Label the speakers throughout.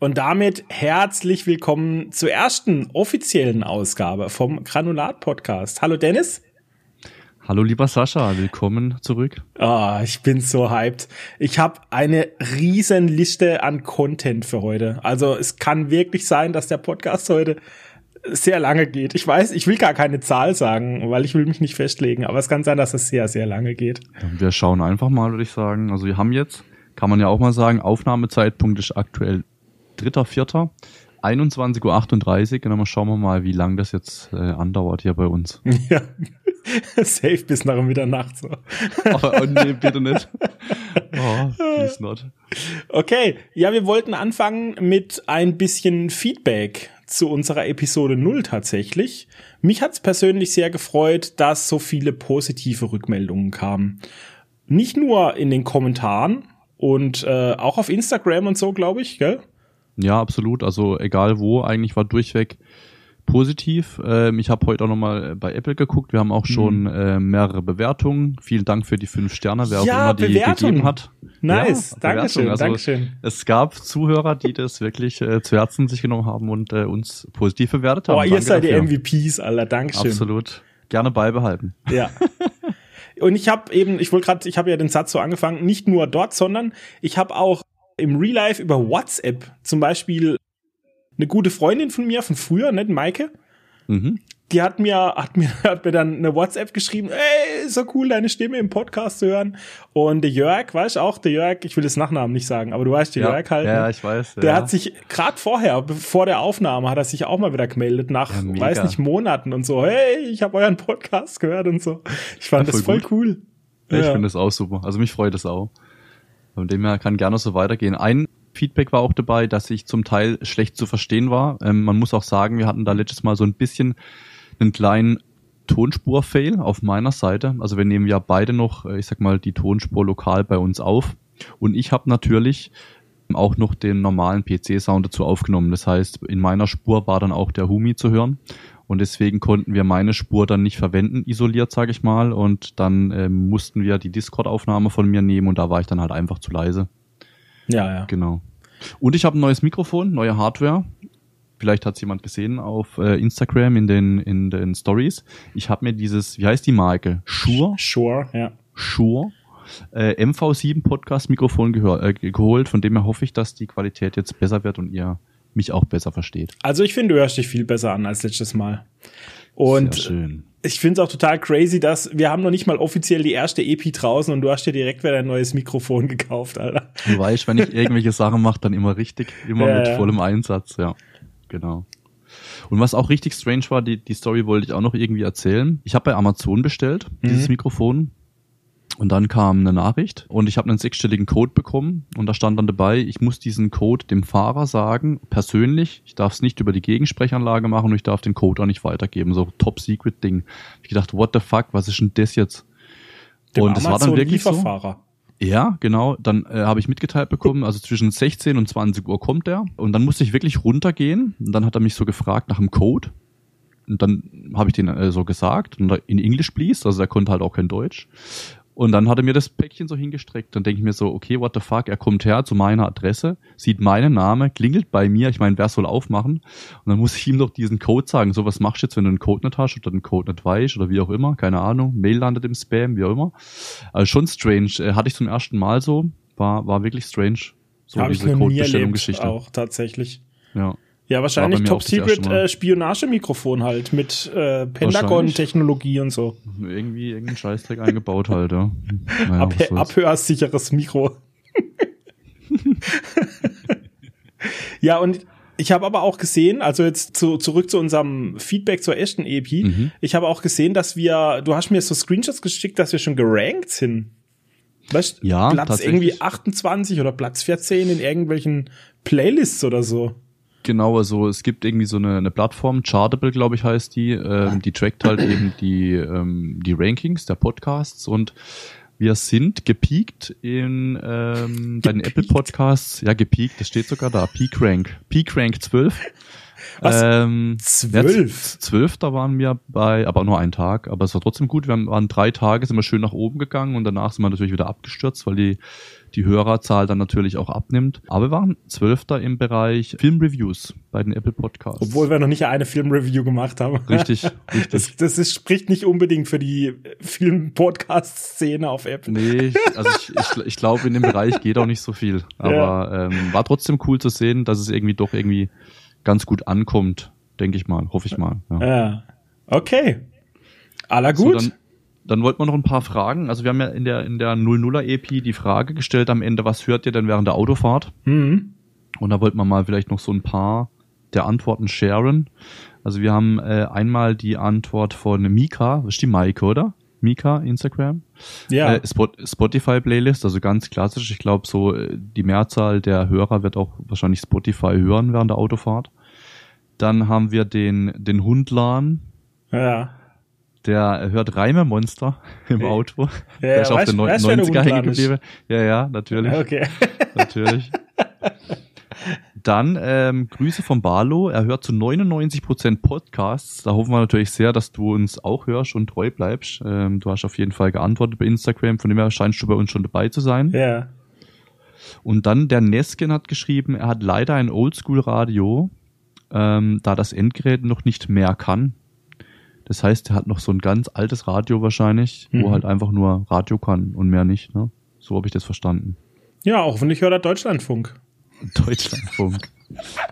Speaker 1: Und damit herzlich willkommen zur ersten offiziellen Ausgabe vom Granulat Podcast. Hallo Dennis.
Speaker 2: Hallo lieber Sascha, willkommen zurück.
Speaker 1: Ah, oh, ich bin so hyped. Ich habe eine riesen Liste an Content für heute. Also es kann wirklich sein, dass der Podcast heute sehr lange geht. Ich weiß, ich will gar keine Zahl sagen, weil ich will mich nicht festlegen, aber es kann sein, dass es sehr, sehr lange geht.
Speaker 2: Wir schauen einfach mal, würde ich sagen. Also wir haben jetzt, kann man ja auch mal sagen, Aufnahmezeitpunkt ist aktuell 3.4. 21.38 Uhr. Und dann schauen wir mal, wie lang das jetzt äh, andauert hier bei uns.
Speaker 1: Ja, safe bis nach Mitternacht so.
Speaker 2: oh, oh nee, bitte nicht. Oh, please not.
Speaker 1: Okay, ja, wir wollten anfangen mit ein bisschen Feedback zu unserer Episode 0 tatsächlich. Mich hat's persönlich sehr gefreut, dass so viele positive Rückmeldungen kamen. Nicht nur in den Kommentaren und äh, auch auf Instagram und so, glaube ich, gell?
Speaker 2: Ja, absolut. Also egal wo, eigentlich war durchweg positiv. Ähm, ich habe heute auch nochmal bei Apple geguckt. Wir haben auch schon mhm. äh, mehrere Bewertungen. Vielen Dank für die fünf Sterne, wer ja, auch immer die Bewertung. gegeben hat.
Speaker 1: Nice, ja, Dankeschön, also, Dankeschön.
Speaker 2: Es gab Zuhörer, die das wirklich äh, zu Herzen sich genommen haben und äh, uns positiv bewertet haben.
Speaker 1: Oh, ihr seid dafür. die MVPs, Alter. Dankeschön.
Speaker 2: Absolut. Gerne beibehalten.
Speaker 1: Ja. Und ich habe eben, ich wollte gerade, ich habe ja den Satz so angefangen, nicht nur dort, sondern ich habe auch im Real Life über WhatsApp zum Beispiel eine gute Freundin von mir von früher, ne, Maike. Mhm. Die hat mir, hat mir, hat mir dann eine WhatsApp geschrieben, ey, so cool, deine Stimme im Podcast zu hören. Und der Jörg, weißt du auch, der Jörg, ich will das Nachnamen nicht sagen, aber du weißt, der
Speaker 2: ja,
Speaker 1: Jörg halt.
Speaker 2: Ja, ne? ich weiß.
Speaker 1: Der ja. hat sich gerade vorher, vor der Aufnahme, hat er sich auch mal wieder gemeldet, nach, ja, weiß nicht, Monaten und so, hey, ich habe euren Podcast gehört und so. Ich fand ja, voll das voll gut. cool.
Speaker 2: Ich finde das auch super. Also mich freut das auch. Von dem her kann gerne so weitergehen. Ein Feedback war auch dabei, dass ich zum Teil schlecht zu verstehen war. Ähm, man muss auch sagen, wir hatten da letztes Mal so ein bisschen einen kleinen Tonspur-Fail auf meiner Seite. Also wir nehmen ja beide noch, äh, ich sag mal, die Tonspur lokal bei uns auf. Und ich habe natürlich auch noch den normalen PC-Sound dazu aufgenommen. Das heißt, in meiner Spur war dann auch der Humi zu hören. Und deswegen konnten wir meine Spur dann nicht verwenden, isoliert, sage ich mal. Und dann ähm, mussten wir die Discord-Aufnahme von mir nehmen und da war ich dann halt einfach zu leise.
Speaker 1: Ja, ja.
Speaker 2: Genau. Und ich habe ein neues Mikrofon, neue Hardware. Vielleicht hat es jemand gesehen auf äh, Instagram in den in den Stories. Ich habe mir dieses, wie heißt die Marke? Shure.
Speaker 1: Shure, ja.
Speaker 2: Shure. Äh, MV7 Podcast Mikrofon äh, geholt, von dem her hoffe ich, dass die Qualität jetzt besser wird und ihr mich auch besser versteht.
Speaker 1: Also ich finde, du hörst dich viel besser an als letztes Mal. Und Sehr schön ich finde es auch total crazy, dass wir haben noch nicht mal offiziell die erste EP draußen und du hast dir direkt wieder ein neues Mikrofon gekauft, Alter.
Speaker 2: Du weißt, wenn ich irgendwelche Sachen mache, dann immer richtig, immer ja, mit vollem Einsatz, ja. Genau. Und was auch richtig strange war, die, die Story wollte ich auch noch irgendwie erzählen. Ich habe bei Amazon bestellt, dieses mhm. Mikrofon. Und dann kam eine Nachricht und ich habe einen sechsstelligen Code bekommen und da stand dann dabei, ich muss diesen Code dem Fahrer sagen, persönlich, ich darf es nicht über die Gegensprechanlage machen und ich darf den Code auch nicht weitergeben, so top secret Ding. Ich gedacht, what the fuck, was ist denn das jetzt?
Speaker 1: Dem und es war dann wirklich so.
Speaker 2: Ja, genau. Dann äh, habe ich mitgeteilt bekommen, also zwischen 16 und 20 Uhr kommt er. Und dann musste ich wirklich runtergehen. Und dann hat er mich so gefragt nach dem Code. Und dann habe ich den äh, so gesagt. Und in Englisch please, also er konnte halt auch kein Deutsch. Und dann hat er mir das Päckchen so hingestreckt. Dann denke ich mir so, okay, what the fuck, er kommt her zu meiner Adresse, sieht meinen Namen, klingelt bei mir. Ich meine, wer soll aufmachen? Und dann muss ich ihm noch diesen Code sagen. So, was machst du jetzt, wenn du einen Code nicht hast oder den Code nicht weißt oder wie auch immer? Keine Ahnung. Mail landet im Spam, wie auch immer. Also schon strange. Äh, hatte ich zum ersten Mal so. War, war wirklich strange.
Speaker 1: So Hab diese Code-Bestellung-Geschichte. Auch tatsächlich.
Speaker 2: Ja.
Speaker 1: Ja, wahrscheinlich Top Secret äh, Spionagemikrofon halt mit äh, Pentagon-Technologie und so.
Speaker 2: Irgendwie irgendeinen Scheißdreck eingebaut halt, ja.
Speaker 1: Naja, Ab abhörsicheres Mikro. ja, und ich habe aber auch gesehen, also jetzt zu, zurück zu unserem Feedback zur ersten EP, mhm. ich habe auch gesehen, dass wir, du hast mir so Screenshots geschickt, dass wir schon gerankt sind. Weißt, ja, Platz irgendwie 28 oder Platz 14 in irgendwelchen Playlists oder so.
Speaker 2: Genau, also es gibt irgendwie so eine, eine Plattform, Chartable, glaube ich, heißt die, ähm, die trackt halt eben die, ähm, die Rankings der Podcasts und wir sind gepiekt in ähm, bei den Apple Podcasts, ja gepiekt, das steht sogar da, Peak Rank, Peak Rank 12.
Speaker 1: Was?
Speaker 2: Ähm,
Speaker 1: Zwölf?
Speaker 2: Ja, zwölf, da waren wir bei, aber nur einen Tag. Aber es war trotzdem gut. Wir waren drei Tage, sind wir schön nach oben gegangen und danach sind wir natürlich wieder abgestürzt, weil die die Hörerzahl dann natürlich auch abnimmt. Aber wir waren Zwölfter im Bereich Filmreviews bei den Apple Podcasts.
Speaker 1: Obwohl wir noch nicht eine Filmreview gemacht haben.
Speaker 2: Richtig, richtig.
Speaker 1: Das, das ist, spricht nicht unbedingt für die Film-Podcast-Szene auf Apple.
Speaker 2: Nee, also ich, ich, ich glaube, in dem Bereich geht auch nicht so viel. Aber ja. ähm, war trotzdem cool zu sehen, dass es irgendwie doch irgendwie ganz gut ankommt, denke ich mal, hoffe ich mal.
Speaker 1: Ja, ja. okay. Aller gut.
Speaker 2: So, dann, dann wollten wir noch ein paar Fragen. Also wir haben ja in der, in der 00er EP die Frage gestellt am Ende, was hört ihr denn während der Autofahrt?
Speaker 1: Mhm.
Speaker 2: Und da wollten wir mal vielleicht noch so ein paar der Antworten sharen. Also wir haben äh, einmal die Antwort von Mika, das ist die Maike, oder? Mika, Instagram.
Speaker 1: Ja.
Speaker 2: Äh, Spot Spotify-Playlist, also ganz klassisch. Ich glaube, so äh, die Mehrzahl der Hörer wird auch wahrscheinlich Spotify hören während der Autofahrt. Dann haben wir den, den Hundlan.
Speaker 1: Ja
Speaker 2: der hört Reimemonster im Auto. Ja,
Speaker 1: der
Speaker 2: ist auf den 90er hängen geblieben. Ja, ja, natürlich.
Speaker 1: Okay.
Speaker 2: natürlich. Dann ähm, Grüße von Barlo. Er hört zu 99% Podcasts. Da hoffen wir natürlich sehr, dass du uns auch hörst und treu bleibst. Ähm, du hast auf jeden Fall geantwortet bei Instagram, von dem her scheinst du bei uns schon dabei zu sein.
Speaker 1: Ja.
Speaker 2: Und dann der Neskin hat geschrieben, er hat leider ein Oldschool-Radio, ähm, da das Endgerät noch nicht mehr kann. Das heißt, er hat noch so ein ganz altes Radio wahrscheinlich, mhm. wo halt einfach nur Radio kann und mehr nicht. Ne? So habe ich das verstanden.
Speaker 1: Ja, auch wenn ich höre Deutschlandfunk.
Speaker 2: Deutschlandfunk.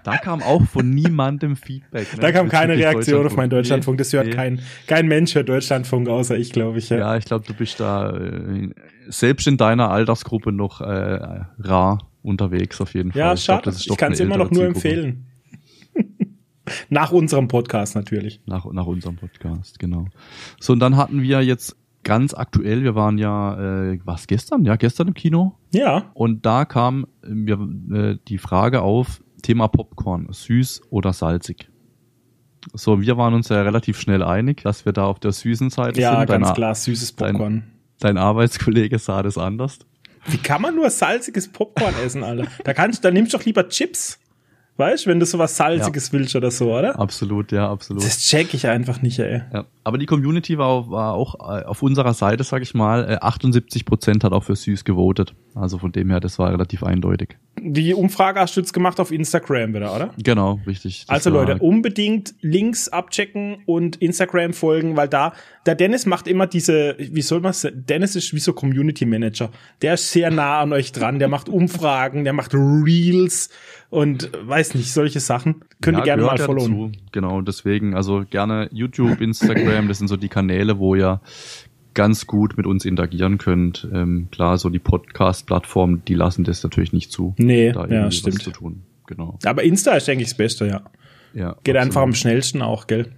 Speaker 2: Da kam auch von niemandem Feedback.
Speaker 1: Ne? Da kam keine Reaktion auf meinen Deutschlandfunk. Das hört nee. kein, kein Mensch hört Deutschlandfunk außer ich, glaube ich.
Speaker 2: Ja, ja ich glaube, du bist da äh, selbst in deiner Altersgruppe noch äh, rar unterwegs auf jeden Fall.
Speaker 1: Ja, schade. Ich, ich kann es immer noch nur empfehlen. Nach unserem Podcast natürlich.
Speaker 2: Nach, nach unserem Podcast, genau. So, und dann hatten wir jetzt ganz aktuell, wir waren ja, äh, was gestern? Ja, gestern im Kino.
Speaker 1: Ja.
Speaker 2: Und da kam mir äh, die Frage auf, Thema Popcorn, süß oder salzig. So, wir waren uns ja relativ schnell einig, dass wir da auf der süßen Seite
Speaker 1: ja,
Speaker 2: sind.
Speaker 1: Ja, ganz klar, süßes Popcorn.
Speaker 2: Dein, dein Arbeitskollege sah das anders.
Speaker 1: Wie kann man nur salziges Popcorn essen, Alter? Da kannst, da nimmst du doch lieber Chips. Weißt du, wenn du sowas Salziges ja. willst oder so, oder?
Speaker 2: Absolut, ja, absolut.
Speaker 1: Das check ich einfach nicht, ey.
Speaker 2: Ja. Aber die Community war, war auch äh, auf unserer Seite, sag ich mal, 78 äh, Prozent hat auch für süß gewotet. Also von dem her, das war relativ eindeutig.
Speaker 1: Die Umfrage hast du jetzt gemacht auf Instagram wieder, oder?
Speaker 2: Genau, richtig.
Speaker 1: Also Leute, unbedingt Links abchecken und Instagram folgen, weil da, der Dennis macht immer diese, wie soll man es, Dennis ist wie so Community Manager. Der ist sehr nah an euch dran, der macht Umfragen, der macht Reels und weiß nicht, solche Sachen. Könnt ja, ihr gerne mal followen.
Speaker 2: Dazu. Genau, deswegen, also gerne YouTube, Instagram, das sind so die Kanäle, wo ihr ganz gut mit uns interagieren könnt. Ähm, klar, so die Podcast-Plattformen, die lassen das natürlich nicht zu.
Speaker 1: Nee, da ja, stimmt.
Speaker 2: zu tun. Genau.
Speaker 1: Aber Insta ist, denke ich, das Beste, ja.
Speaker 2: Ja.
Speaker 1: Geht absolut. einfach am schnellsten auch, gell?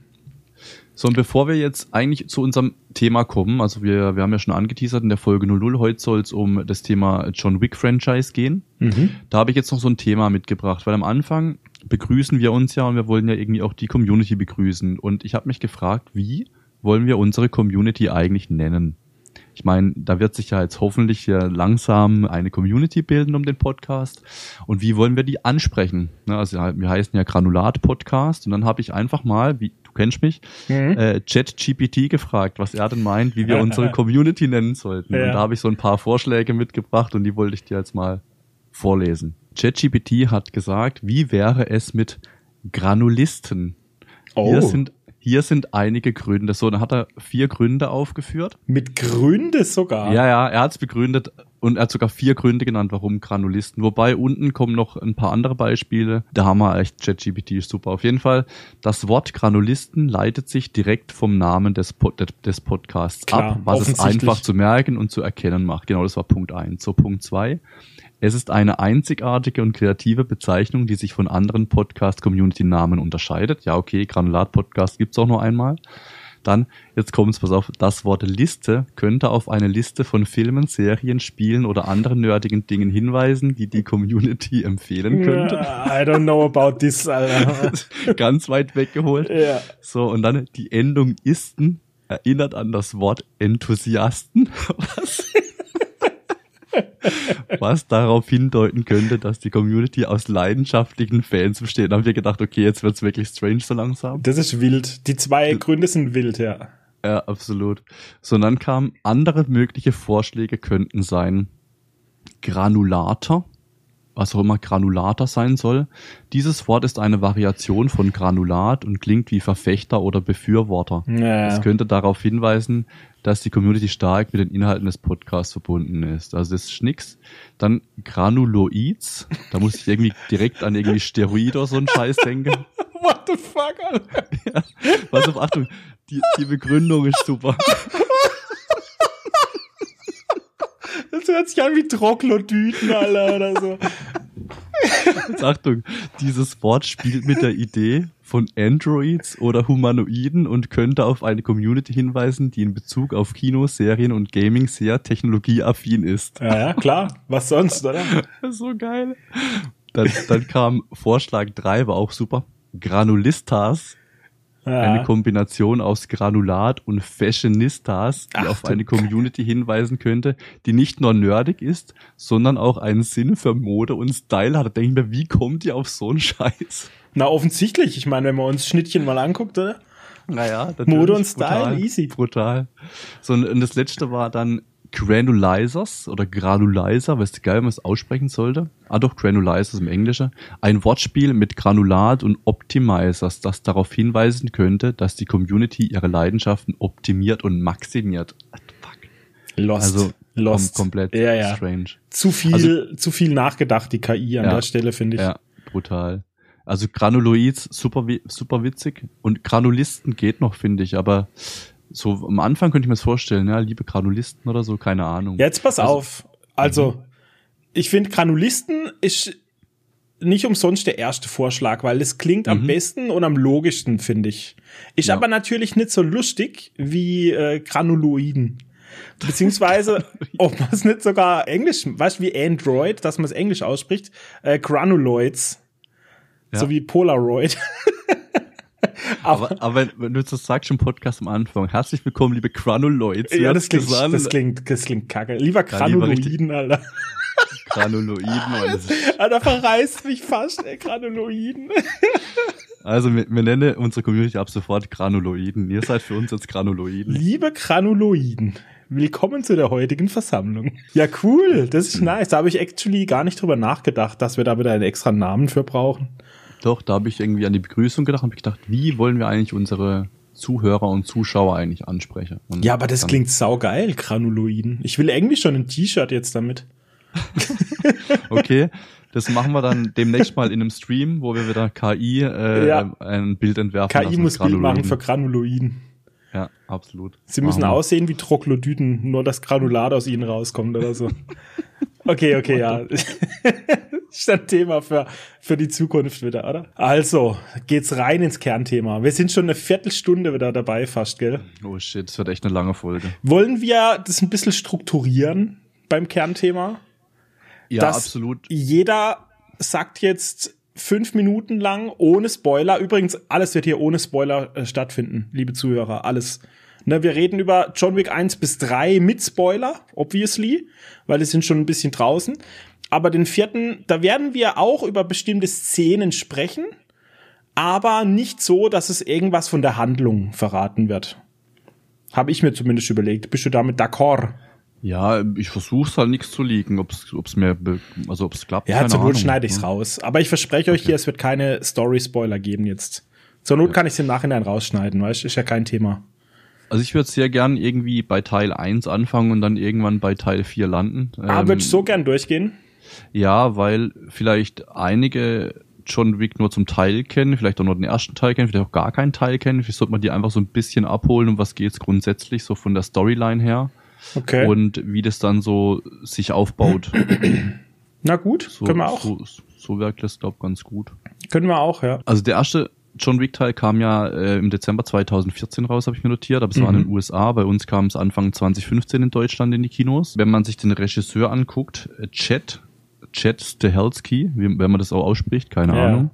Speaker 2: So, und bevor wir jetzt eigentlich zu unserem Thema kommen, also wir, wir haben ja schon angeteasert in der Folge 00, heute soll es um das Thema John Wick Franchise gehen.
Speaker 1: Mhm.
Speaker 2: Da habe ich jetzt noch so ein Thema mitgebracht, weil am Anfang begrüßen wir uns ja und wir wollen ja irgendwie auch die Community begrüßen. Und ich habe mich gefragt, wie wollen wir unsere Community eigentlich nennen? Ich meine, da wird sich ja jetzt hoffentlich hier langsam eine Community bilden um den Podcast. Und wie wollen wir die ansprechen? Ne, also wir heißen ja Granulat Podcast und dann habe ich einfach mal, wie kennst mich, mhm. äh, ChatGPT gefragt, was er denn meint, wie wir unsere Community nennen sollten. Ja. Und da habe ich so ein paar Vorschläge mitgebracht und die wollte ich dir jetzt mal vorlesen. ChatGPT hat gesagt, wie wäre es mit Granulisten? Oh. Hier sind hier sind einige Gründe. So, dann hat er vier Gründe aufgeführt.
Speaker 1: Mit Gründe sogar?
Speaker 2: Ja, ja, er hat es begründet und er hat sogar vier Gründe genannt, warum Granulisten. Wobei unten kommen noch ein paar andere Beispiele. Da haben wir echt ChatGPT ist super. Auf jeden Fall, das Wort Granulisten leitet sich direkt vom Namen des, Pod des Podcasts Klar, ab, was es einfach zu merken und zu erkennen macht. Genau, das war Punkt eins. So, Punkt zwei. Es ist eine einzigartige und kreative Bezeichnung, die sich von anderen Podcast-Community-Namen unterscheidet. Ja, okay, Granulat-Podcast gibt's auch nur einmal. Dann, jetzt kommt's, pass auf, das Wort Liste könnte auf eine Liste von Filmen, Serien, Spielen oder anderen nerdigen Dingen hinweisen, die die Community empfehlen könnte.
Speaker 1: I don't know about this.
Speaker 2: Ganz weit weggeholt.
Speaker 1: Ja.
Speaker 2: So, und dann die Endung Isten erinnert an das Wort Enthusiasten. Was? Was darauf hindeuten könnte, dass die Community aus leidenschaftlichen Fans besteht. Da haben wir gedacht, okay, jetzt wird's wirklich strange so langsam.
Speaker 1: Das ist wild. Die zwei Gründe sind wild, ja.
Speaker 2: Ja, absolut. So, und dann kamen andere mögliche Vorschläge könnten sein Granulator, was auch immer Granulator sein soll. Dieses Wort ist eine Variation von Granulat und klingt wie Verfechter oder Befürworter.
Speaker 1: Ja.
Speaker 2: Das könnte darauf hinweisen, dass die Community stark mit den Inhalten des Podcasts verbunden ist. Also das ist nix. Dann Granuloids, da muss ich irgendwie direkt an irgendwie Steroid oder so einen Scheiß denken.
Speaker 1: What the fuck, Alter?
Speaker 2: Ja, pass auf, Achtung, die, die Begründung ist super.
Speaker 1: Das hört sich an wie Troglodyten, Alter, oder so.
Speaker 2: Jetzt Achtung, dieses Wort spielt mit der Idee von Androids oder Humanoiden und könnte auf eine Community hinweisen, die in Bezug auf Kino, Serien und Gaming sehr technologieaffin ist.
Speaker 1: Ja, ja, klar. Was sonst, oder?
Speaker 2: So geil. Dann, dann kam Vorschlag 3, war auch super. Granulistas, eine
Speaker 1: Ja.
Speaker 2: Kombination aus Granulat und Fashionistas, die
Speaker 1: Ach,
Speaker 2: auf eine Community hinweisen könnte, die nicht nur nerdig ist, sondern auch einen Sinn für Mode und Style hat. Da denke ich mir, wie kommt ihr auf so einen Scheiß?
Speaker 1: Na, offensichtlich. Ich meine, wenn man uns Schnittchen mal anguckt, oder?
Speaker 2: Naja,
Speaker 1: Mode und Style,
Speaker 2: brutal,
Speaker 1: easy.
Speaker 2: Brutal. So, und das letzte war dann Granulizers oder Granulizer, weißt du geil, wie man es aussprechen sollte? Ah doch, Granulizers im Englischen. Ein Wortspiel mit Granulat und Optimizers, das darauf hinweisen könnte, dass die Community ihre Leidenschaften optimiert und maximiert. The fuck?
Speaker 1: Lost.
Speaker 2: Also
Speaker 1: Lost.
Speaker 2: kom komplett
Speaker 1: Ja, ja.
Speaker 2: strange.
Speaker 1: Zu viel,
Speaker 2: Also-
Speaker 1: zu viel nachgedacht, die KI an
Speaker 2: Ja.
Speaker 1: der Stelle, finde ich.
Speaker 2: Ja, brutal. Also Granuloids, super, super witzig. Und Granulisten geht noch, finde ich, aber so am Anfang könnte ich mir das vorstellen, ja, liebe Granulisten oder so, keine Ahnung.
Speaker 1: Jetzt pass
Speaker 2: Also-
Speaker 1: auf. Also, ich finde, Granulisten ist nicht umsonst der erste Vorschlag, weil es klingt am
Speaker 2: Mhm.
Speaker 1: besten und am logischsten, finde ich. Ist
Speaker 2: Ja.
Speaker 1: aber natürlich nicht so lustig wie äh, Granuloiden. Beziehungsweise, ob man es nicht sogar Englisch, weißt du, wie Android, dass man es Englisch ausspricht, äh, Granuloids.
Speaker 2: Ja.
Speaker 1: So wie Polaroid. aber,
Speaker 2: aber, wenn, du das sagst im Podcast am Anfang, herzlich willkommen, liebe Granuloids.
Speaker 1: ja, das klingt,
Speaker 2: an,
Speaker 1: das klingt, das klingt kacke. Lieber
Speaker 2: Ja,
Speaker 1: Granuloiden, Alter.
Speaker 2: Granuloiden. ist-
Speaker 1: Alter, verreißt mich fast, ey, Granuloiden.
Speaker 2: Also wir, wir nennen unsere Community ab sofort Granuloiden. Ihr seid für uns jetzt Granuloiden.
Speaker 1: Liebe Granuloiden, willkommen zu der heutigen Versammlung. Ja, cool, das ist nice. Da habe ich actually gar nicht drüber nachgedacht, dass wir da wieder einen extra Namen für brauchen.
Speaker 2: Doch, da habe ich irgendwie an die Begrüßung gedacht und gedacht, wie wollen wir eigentlich unsere Zuhörer und Zuschauer eigentlich ansprechen? Und
Speaker 1: Ja, aber das klingt saugeil, Granuloiden. Ich will irgendwie schon ein T-Shirt jetzt damit.
Speaker 2: Okay, das machen wir dann demnächst mal in einem Stream, wo wir wieder KI äh,
Speaker 1: Ja.
Speaker 2: ein Bild entwerfen
Speaker 1: KI
Speaker 2: lassen.
Speaker 1: muss Bild machen für Granuloiden.
Speaker 2: Ja, absolut.
Speaker 1: Sie müssen aussehen wie Troglodyten, nur das Granulat aus ihnen rauskommt oder so. Okay, okay, ja. ist ein Thema für, für die Zukunft wieder, oder? Also, geht's rein ins Kernthema. Wir sind schon eine Viertelstunde wieder dabei fast, gell?
Speaker 2: Oh shit, das wird echt eine lange Folge.
Speaker 1: Wollen wir das ein bisschen strukturieren beim Kernthema?
Speaker 2: Ja,
Speaker 1: Dass
Speaker 2: absolut.
Speaker 1: Jeder sagt jetzt fünf Minuten lang ohne Spoiler. Übrigens, alles wird hier ohne Spoiler äh, stattfinden, liebe Zuhörer. Alles. Ne, wir reden über John Wick 1 bis 3 mit Spoiler, obviously, weil die sind schon ein bisschen draußen. Aber den vierten, da werden wir auch über bestimmte Szenen sprechen, aber nicht so, dass es irgendwas von der Handlung verraten wird. Habe ich mir zumindest überlegt. Bist du damit d'accord?
Speaker 2: Ja, ich versuche halt nichts zu liegen, ob's ob's mir also ob's klappt.
Speaker 1: Ja, zur Not
Speaker 2: Ahnung.
Speaker 1: schneide ich's
Speaker 2: Ja.
Speaker 1: raus. Aber ich verspreche euch hier, es wird keine Story-Spoiler geben jetzt. Zur Not kann ich's im Nachhinein rausschneiden, weißt Ist ja kein Thema.
Speaker 2: Also ich würde sehr gern irgendwie bei Teil 1 anfangen und dann irgendwann bei Teil 4 landen.
Speaker 1: Ah,
Speaker 2: Ähm,
Speaker 1: würde ich so gern durchgehen?
Speaker 2: Ja, weil vielleicht einige John Wick nur zum Teil kennen, vielleicht auch nur den ersten Teil kennen, vielleicht auch gar keinen Teil kennen. Vielleicht sollte man die einfach so ein bisschen abholen, um was geht's grundsätzlich, so von der Storyline her.
Speaker 1: Okay.
Speaker 2: Und wie das dann so sich aufbaut.
Speaker 1: Na gut,
Speaker 2: So,
Speaker 1: können wir auch.
Speaker 2: So, so wirkt das, glaube ich, ganz gut.
Speaker 1: Können wir auch, ja.
Speaker 2: Also der erste John Wick Teil kam ja äh, im Dezember 2014 raus, habe ich mir notiert, aber es war in
Speaker 1: Mhm.
Speaker 2: den USA. Bei uns kam es Anfang 2015 in Deutschland in die Kinos. Wenn man sich den Regisseur anguckt, äh, Chet, Chet Stahelski, wie, wenn man das auch ausspricht, keine
Speaker 1: Ja.
Speaker 2: Ahnung.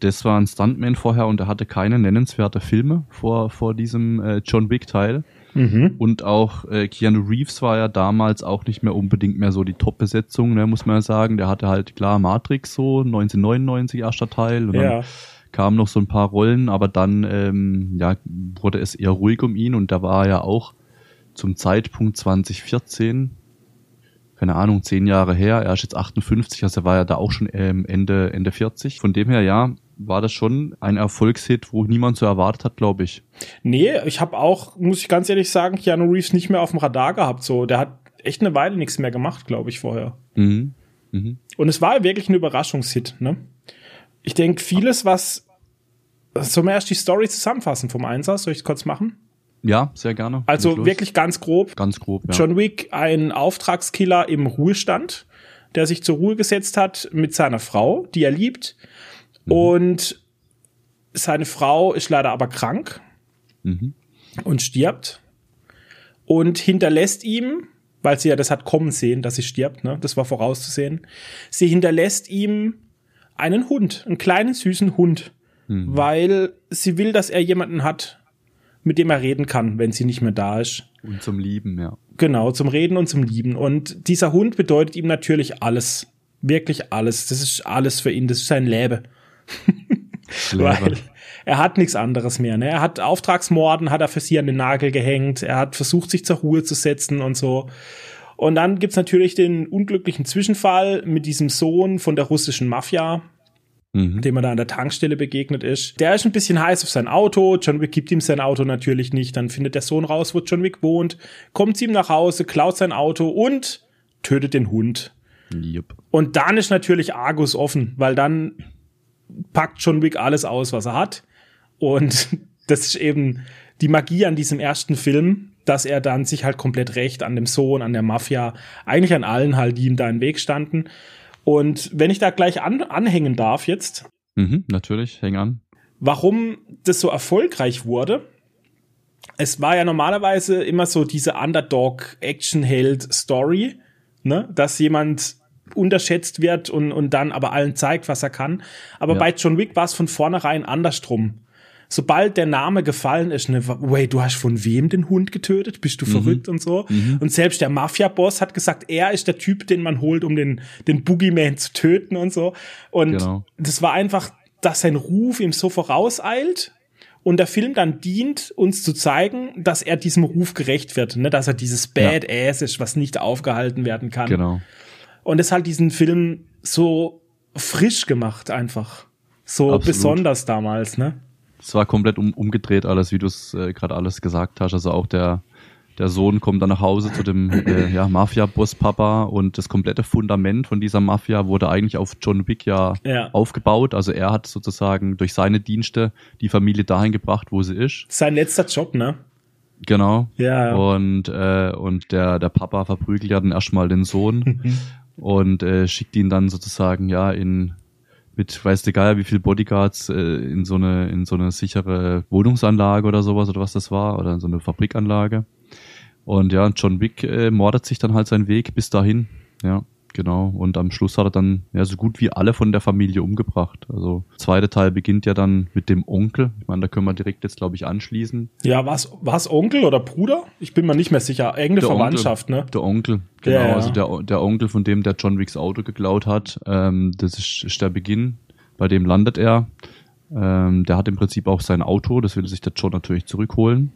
Speaker 2: Das war ein Stuntman vorher und er hatte keine nennenswerte Filme vor, vor diesem äh, John Wick Teil. Mhm. Und auch äh, Keanu Reeves war ja damals auch nicht mehr unbedingt mehr so die Top-Besetzung, ne, muss man ja sagen. Der hatte halt klar Matrix so, 1999 erster Teil. Und ja. dann kamen noch so ein paar Rollen, aber dann ähm, ja, wurde es eher ruhig um ihn und da war ja auch zum Zeitpunkt 2014, keine Ahnung, zehn Jahre her, er ist jetzt 58, also er war ja da auch schon ähm, Ende, Ende 40. Von dem her, ja, war das schon ein Erfolgshit, wo niemand so erwartet hat, glaube ich.
Speaker 1: Nee, ich habe auch, muss ich ganz ehrlich sagen, Keanu Reeves nicht mehr auf dem Radar gehabt. So, der hat echt eine Weile nichts mehr gemacht, glaube ich, vorher. Mhm. Mhm. Und es war wirklich ein Überraschungshit, ne? Ich denke, vieles, was Sollen wir erst die Story zusammenfassen vom Einsatz? Soll ich es kurz machen?
Speaker 2: Ja, sehr gerne.
Speaker 1: Also wirklich ganz grob.
Speaker 2: Ganz grob,
Speaker 1: ja. John Wick, ein Auftragskiller im Ruhestand, der sich zur Ruhe gesetzt hat mit seiner Frau, die er liebt. Mhm. Und seine Frau ist leider aber krank mhm. und stirbt. Und hinterlässt ihm, weil sie ja das hat kommen sehen, dass sie stirbt, ne? Das war vorauszusehen. Sie hinterlässt ihm einen Hund, einen kleinen süßen Hund, mhm. weil sie will, dass er jemanden hat, mit dem er reden kann, wenn sie nicht mehr da ist.
Speaker 2: Und zum Lieben, ja.
Speaker 1: Genau, zum Reden und zum Lieben. Und dieser Hund bedeutet ihm natürlich alles. Wirklich alles. Das ist alles für ihn. Das ist sein Leben. Weil er hat nichts anderes mehr. Ne? Er hat Auftragsmorden, hat er für sie an den Nagel gehängt. Er hat versucht, sich zur Ruhe zu setzen und so. Und dann gibt's natürlich den unglücklichen Zwischenfall mit diesem Sohn von der russischen Mafia, mhm. dem er da an der Tankstelle begegnet ist. Der ist ein bisschen heiß auf sein Auto. John Wick gibt ihm sein Auto natürlich nicht. Dann findet der Sohn raus, wo John Wick wohnt, kommt zu ihm nach Hause, klaut sein Auto und tötet den Hund. Yep. Und dann ist natürlich Argus offen, weil dann packt John Wick alles aus, was er hat. Und das ist eben die Magie an diesem ersten Film, dass er dann sich halt komplett recht an dem Sohn, an der Mafia, eigentlich an allen halt, die ihm da im Weg standen. Und wenn ich da gleich an, anhängen darf jetzt.
Speaker 2: Mhm, natürlich, häng an.
Speaker 1: Warum das so erfolgreich wurde. Es war ja normalerweise immer so diese Underdog-Action-Held-Story, ne? dass jemand unterschätzt wird und, und dann aber allen zeigt, was er kann. Aber ja. bei John Wick war es von vornherein andersrum sobald der Name gefallen ist, ne, wait, du hast von wem den Hund getötet? Bist du mhm. verrückt und so? Mhm. Und selbst der Mafia-Boss hat gesagt, er ist der Typ, den man holt, um den, den Boogeyman zu töten und so. Und genau. das war einfach, dass sein Ruf ihm so vorauseilt und der Film dann dient, uns zu zeigen, dass er diesem Ruf gerecht wird, ne? dass er dieses Badass ja. ist, was nicht aufgehalten werden kann.
Speaker 2: Genau.
Speaker 1: Und es hat diesen Film so frisch gemacht einfach. So Absolut. besonders damals, ne?
Speaker 2: Es war komplett um, umgedreht alles, wie du es äh, gerade alles gesagt hast. Also auch der, der Sohn kommt dann nach Hause zu dem äh, ja, Mafia-Boss-Papa und das komplette Fundament von dieser Mafia wurde eigentlich auf John Wick ja, ja, aufgebaut. Also er hat sozusagen durch seine Dienste die Familie dahin gebracht, wo sie ist.
Speaker 1: Sein letzter Job, ne?
Speaker 2: Genau. Ja. Und, äh, und der, der Papa verprügelt ja dann erstmal den Sohn und äh, schickt ihn dann sozusagen ja in mit, weiß der Geier, wie viel Bodyguards äh, in so eine in so eine sichere Wohnungsanlage oder sowas oder was das war oder in so eine Fabrikanlage. Und ja, John Wick äh, mordet sich dann halt seinen Weg bis dahin. Ja. Genau. Und am Schluss hat er dann ja so gut wie alle von der Familie umgebracht. Also zweite Teil beginnt ja dann mit dem Onkel. Ich meine, da können wir direkt jetzt, glaube ich, anschließen.
Speaker 1: Ja, was was Onkel oder Bruder? Ich bin mir nicht mehr sicher. Der Verwandtschaft,
Speaker 2: Onkel,
Speaker 1: ne?
Speaker 2: Der Onkel, genau. Ja, ja. Also der, der Onkel, von dem der John Wicks Auto geklaut hat. Ähm, das ist, ist der Beginn. Bei dem landet er. Ähm, der hat im Prinzip auch sein Auto. Das will sich der John natürlich zurückholen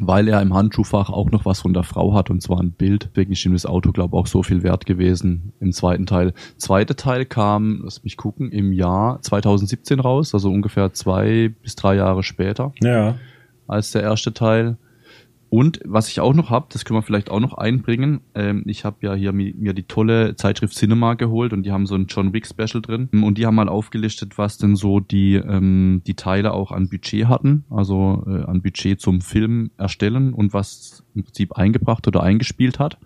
Speaker 2: weil er im Handschuhfach auch noch was von der Frau hat und zwar ein Bild. Deswegen ist ihm das Auto, glaube ich, auch so viel wert gewesen im zweiten Teil. Zweite Teil kam, lass mich gucken, im Jahr 2017 raus, also ungefähr zwei bis drei Jahre später.
Speaker 1: Ja.
Speaker 2: Als der erste Teil. Und was ich auch noch habe, das können wir vielleicht auch noch einbringen. Ähm, ich habe ja hier mi mir die tolle Zeitschrift Cinema geholt und die haben so ein John Wick Special drin. Und die haben mal aufgelistet, was denn so die, ähm, die Teile auch an Budget hatten, also äh, an Budget zum Film erstellen und was im Prinzip eingebracht oder eingespielt hat.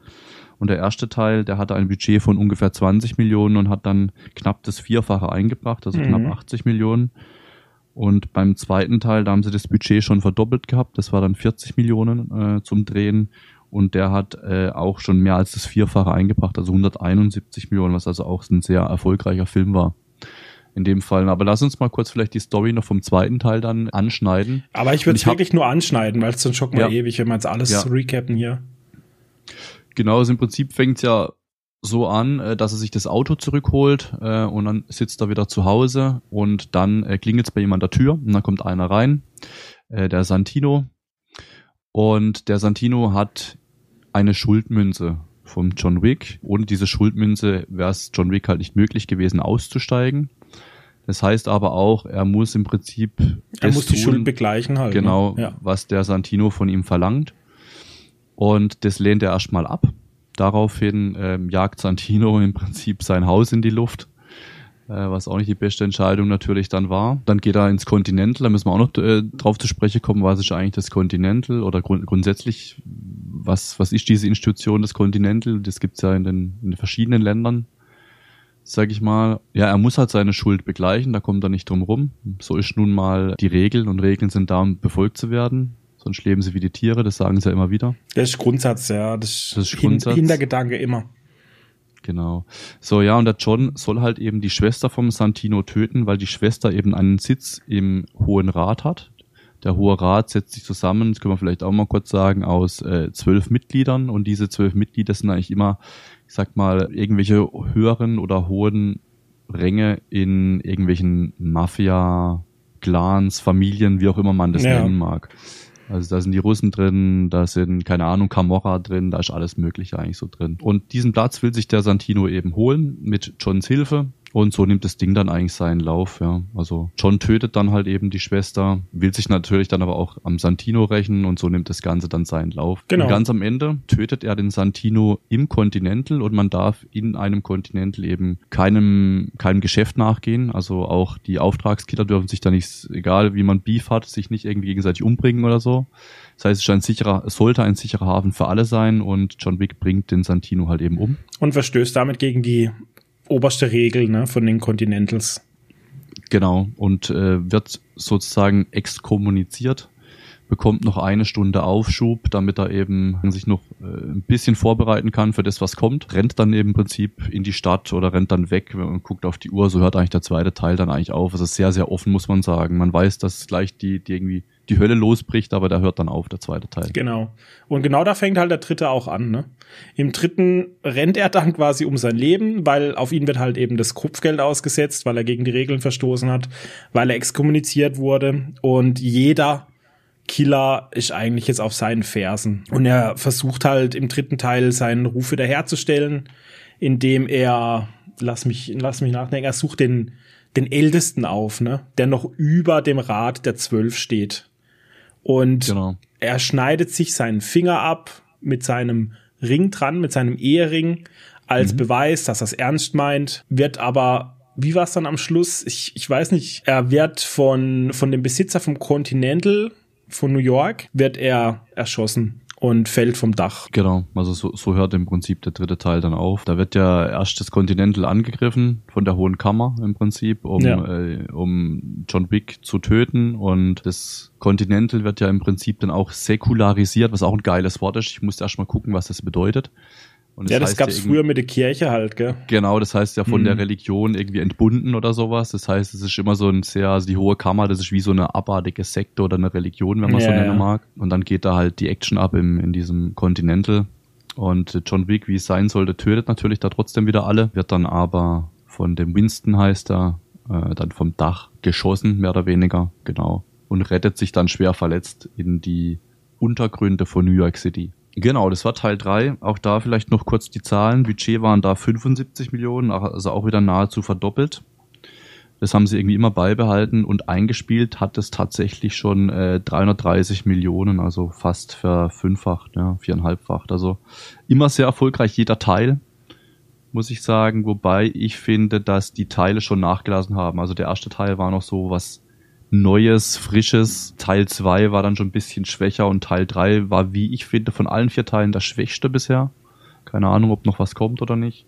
Speaker 2: Und der erste Teil, der hatte ein Budget von ungefähr 20 Millionen und hat dann knapp das Vierfache eingebracht, also mhm. knapp 80 Millionen. Und beim zweiten Teil, da haben sie das Budget schon verdoppelt gehabt. Das war dann 40 Millionen äh, zum Drehen. Und der hat äh, auch schon mehr als das Vierfache eingebracht, also 171 Millionen, was also auch ein sehr erfolgreicher Film war. in dem Fall. Aber lass uns mal kurz vielleicht die Story noch vom zweiten Teil dann anschneiden.
Speaker 1: Aber ich würde es wirklich nur anschneiden, weil es sonst schon mal ja. ewig, wenn wir jetzt alles ja. recappen hier.
Speaker 2: Genau, also im Prinzip fängt ja so an, äh, dass er sich das Auto zurückholt äh, und dann sitzt er wieder zu Hause und dann äh, klingelt es bei ihm an der Tür und dann kommt einer rein, äh, der Santino. Und der Santino hat eine Schuldmünze vom John Wick. Ohne diese Schuldmünze wäre es John Wick halt nicht möglich gewesen, auszusteigen. Das heißt aber auch, er muss im Prinzip.
Speaker 1: Er muss tun, die Schuld begleichen halt.
Speaker 2: Ne? Genau, ne? ja. was der Santino von ihm verlangt. Und das lehnt er erstmal ab. Daraufhin ähm, jagt Santino im Prinzip sein Haus in die Luft, äh, was auch nicht die beste Entscheidung natürlich dann war. Dann geht er ins Continental, da müssen wir auch noch äh, drauf zu sprechen kommen, was ist eigentlich das Continental oder grund grundsätzlich, was, was ist diese Institution des Continental? Das gibt's ja in den, in den verschiedenen Ländern, sag ich mal. Ja, er muss halt seine Schuld begleichen, da kommt er nicht drum rum. So ist nun mal die Regel und Regeln sind da, um befolgt zu werden sonst leben sie wie die Tiere, das sagen sie ja immer wieder.
Speaker 1: Das ist Grundsatz, ja. Das, das ist Grundsatz. Hintergedanke immer.
Speaker 2: Genau. So, ja, und der John soll halt eben die Schwester vom Santino töten, weil die Schwester eben einen Sitz im Hohen Rat hat. Der Hohe Rat setzt sich zusammen, das können wir vielleicht auch mal kurz sagen, aus äh, zwölf Mitgliedern und diese zwölf Mitglieder sind eigentlich immer, ich sag mal, irgendwelche höheren oder hohen Ränge in irgendwelchen Mafia, Clans, Familien, wie auch immer man das ja. nennen mag. Also da sind die Russen drin, da sind, keine Ahnung, Camorra drin, da ist alles Mögliche eigentlich so drin. Und diesen Platz will sich der Santino eben holen mit Johns Hilfe. Und so nimmt das Ding dann eigentlich seinen Lauf, ja. Also John tötet dann halt eben die Schwester, will sich natürlich dann aber auch am Santino rächen und so nimmt das Ganze dann seinen Lauf. Genau. Und ganz am Ende tötet er den Santino im Continental und man darf in einem Continental eben keinem, keinem Geschäft nachgehen. Also auch die Auftragskiller dürfen sich da nicht, egal wie man Beef hat, sich nicht irgendwie gegenseitig umbringen oder so. Das heißt, es, ist ein sicherer, es sollte ein sicherer Hafen für alle sein und John Wick bringt den Santino halt eben um.
Speaker 1: Und verstößt damit gegen die oberste Regel ne, von den Continentals.
Speaker 2: Genau, und äh, wird sozusagen exkommuniziert, bekommt noch eine Stunde Aufschub, damit er eben sich noch äh, ein bisschen vorbereiten kann für das, was kommt. Rennt dann eben im Prinzip in die Stadt oder rennt dann weg, man guckt auf die Uhr, so hört eigentlich der zweite Teil dann eigentlich auf. Also sehr, sehr offen, muss man sagen. Man weiß, dass gleich die, die irgendwie die Hölle losbricht, aber da hört dann auf, der zweite Teil.
Speaker 1: Genau. Und genau da fängt halt der dritte auch an. Ne? Im dritten rennt er dann quasi um sein Leben, weil auf ihn wird halt eben das Kopfgeld ausgesetzt, weil er gegen die Regeln verstoßen hat, weil er exkommuniziert wurde und jeder Killer ist eigentlich jetzt auf seinen Fersen. Und er versucht halt im dritten Teil seinen Ruf wiederherzustellen, indem er, lass mich, lass mich nachdenken, er sucht den, den Ältesten auf, ne, der noch über dem Rat der Zwölf steht. Und genau. er schneidet sich seinen Finger ab mit seinem Ring dran, mit seinem Ehering, als mhm. Beweis, dass er es ernst meint, wird aber wie war es dann am Schluss? Ich, ich weiß nicht. Er wird von, von dem Besitzer vom Continental von New York, wird er erschossen und fällt vom Dach.
Speaker 2: Genau, also so, so hört im Prinzip der dritte Teil dann auf. Da wird ja erst das Continental angegriffen von der Hohen Kammer im Prinzip, um, ja. äh, um John Wick zu töten und das Continental wird ja im Prinzip dann auch säkularisiert, was auch ein geiles Wort ist. Ich musste erst mal gucken, was das bedeutet.
Speaker 1: Ja, das gab's ja früher mit der Kirche halt, gell?
Speaker 2: Genau, das heißt ja von mhm. der Religion irgendwie entbunden oder sowas. Das heißt, es ist immer so ein sehr, also die hohe Kammer, das ist wie so eine abartige Sekte oder eine Religion, wenn man ja, so nennen ja. mag. Und dann geht da halt die Action ab im, in diesem Continental. Und John Wick, wie es sein sollte, tötet natürlich da trotzdem wieder alle, wird dann aber von dem Winston heißt er, äh, dann vom Dach geschossen, mehr oder weniger, genau. Und rettet sich dann schwer verletzt in die Untergründe von New York City. Genau, das war Teil 3. Auch da vielleicht noch kurz die Zahlen. Budget waren da 75 Millionen, also auch wieder nahezu verdoppelt. Das haben sie irgendwie immer beibehalten und eingespielt hat es tatsächlich schon äh, 330 Millionen, also fast verfünffacht, ja, viereinhalbfacht. Also immer sehr erfolgreich jeder Teil, muss ich sagen. Wobei ich finde, dass die Teile schon nachgelassen haben. Also der erste Teil war noch so was Neues, Frisches. Teil 2 war dann schon ein bisschen schwächer und Teil 3 war, wie ich finde, von allen vier Teilen das schwächste bisher. Keine Ahnung, ob noch was kommt oder nicht.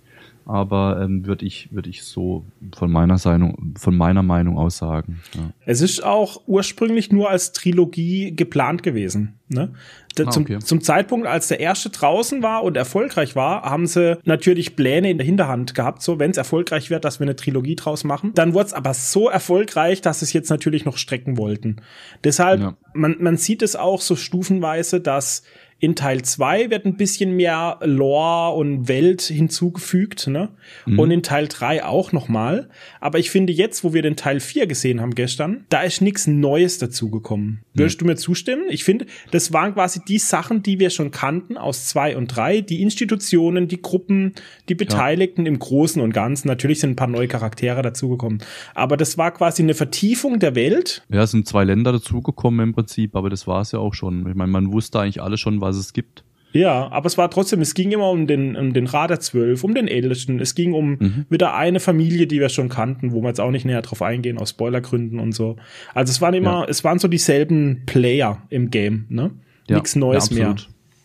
Speaker 2: Aber ähm, würde ich, würde ich so von meiner, Seite, von meiner Meinung aus sagen. Ja.
Speaker 1: Es ist auch ursprünglich nur als Trilogie geplant gewesen. Ne? Ah, zum, okay. zum Zeitpunkt, als der erste draußen war und erfolgreich war, haben sie natürlich Pläne in der Hinterhand gehabt, so wenn es erfolgreich wird, dass wir eine Trilogie draus machen. Dann wurde es aber so erfolgreich, dass sie es jetzt natürlich noch strecken wollten. Deshalb, ja. man, man sieht es auch so stufenweise, dass in Teil 2 wird ein bisschen mehr Lore und Welt hinzugefügt, ne? Mhm. Und in Teil 3 auch nochmal. Aber ich finde jetzt, wo wir den Teil 4 gesehen haben gestern, da ist nichts Neues dazugekommen. Mhm. Würdest du mir zustimmen? Ich finde, das waren quasi die Sachen, die wir schon kannten aus 2 und 3. Die Institutionen, die Gruppen, die Beteiligten ja. im Großen und Ganzen. Natürlich sind ein paar neue Charaktere dazugekommen. Aber das war quasi eine Vertiefung der Welt.
Speaker 2: Ja, es sind zwei Länder dazugekommen im Prinzip, aber das war es ja auch schon. Ich meine, man wusste eigentlich alle schon, was was es gibt.
Speaker 1: Ja, aber es war trotzdem, es ging immer um den, um den Radar 12, um den Ältesten. Es ging um mhm. wieder eine Familie, die wir schon kannten, wo wir jetzt auch nicht näher drauf eingehen, aus Spoilergründen und so. Also es waren immer, ja. es waren so dieselben Player im Game, ne? Ja, Nichts Neues ja, mehr.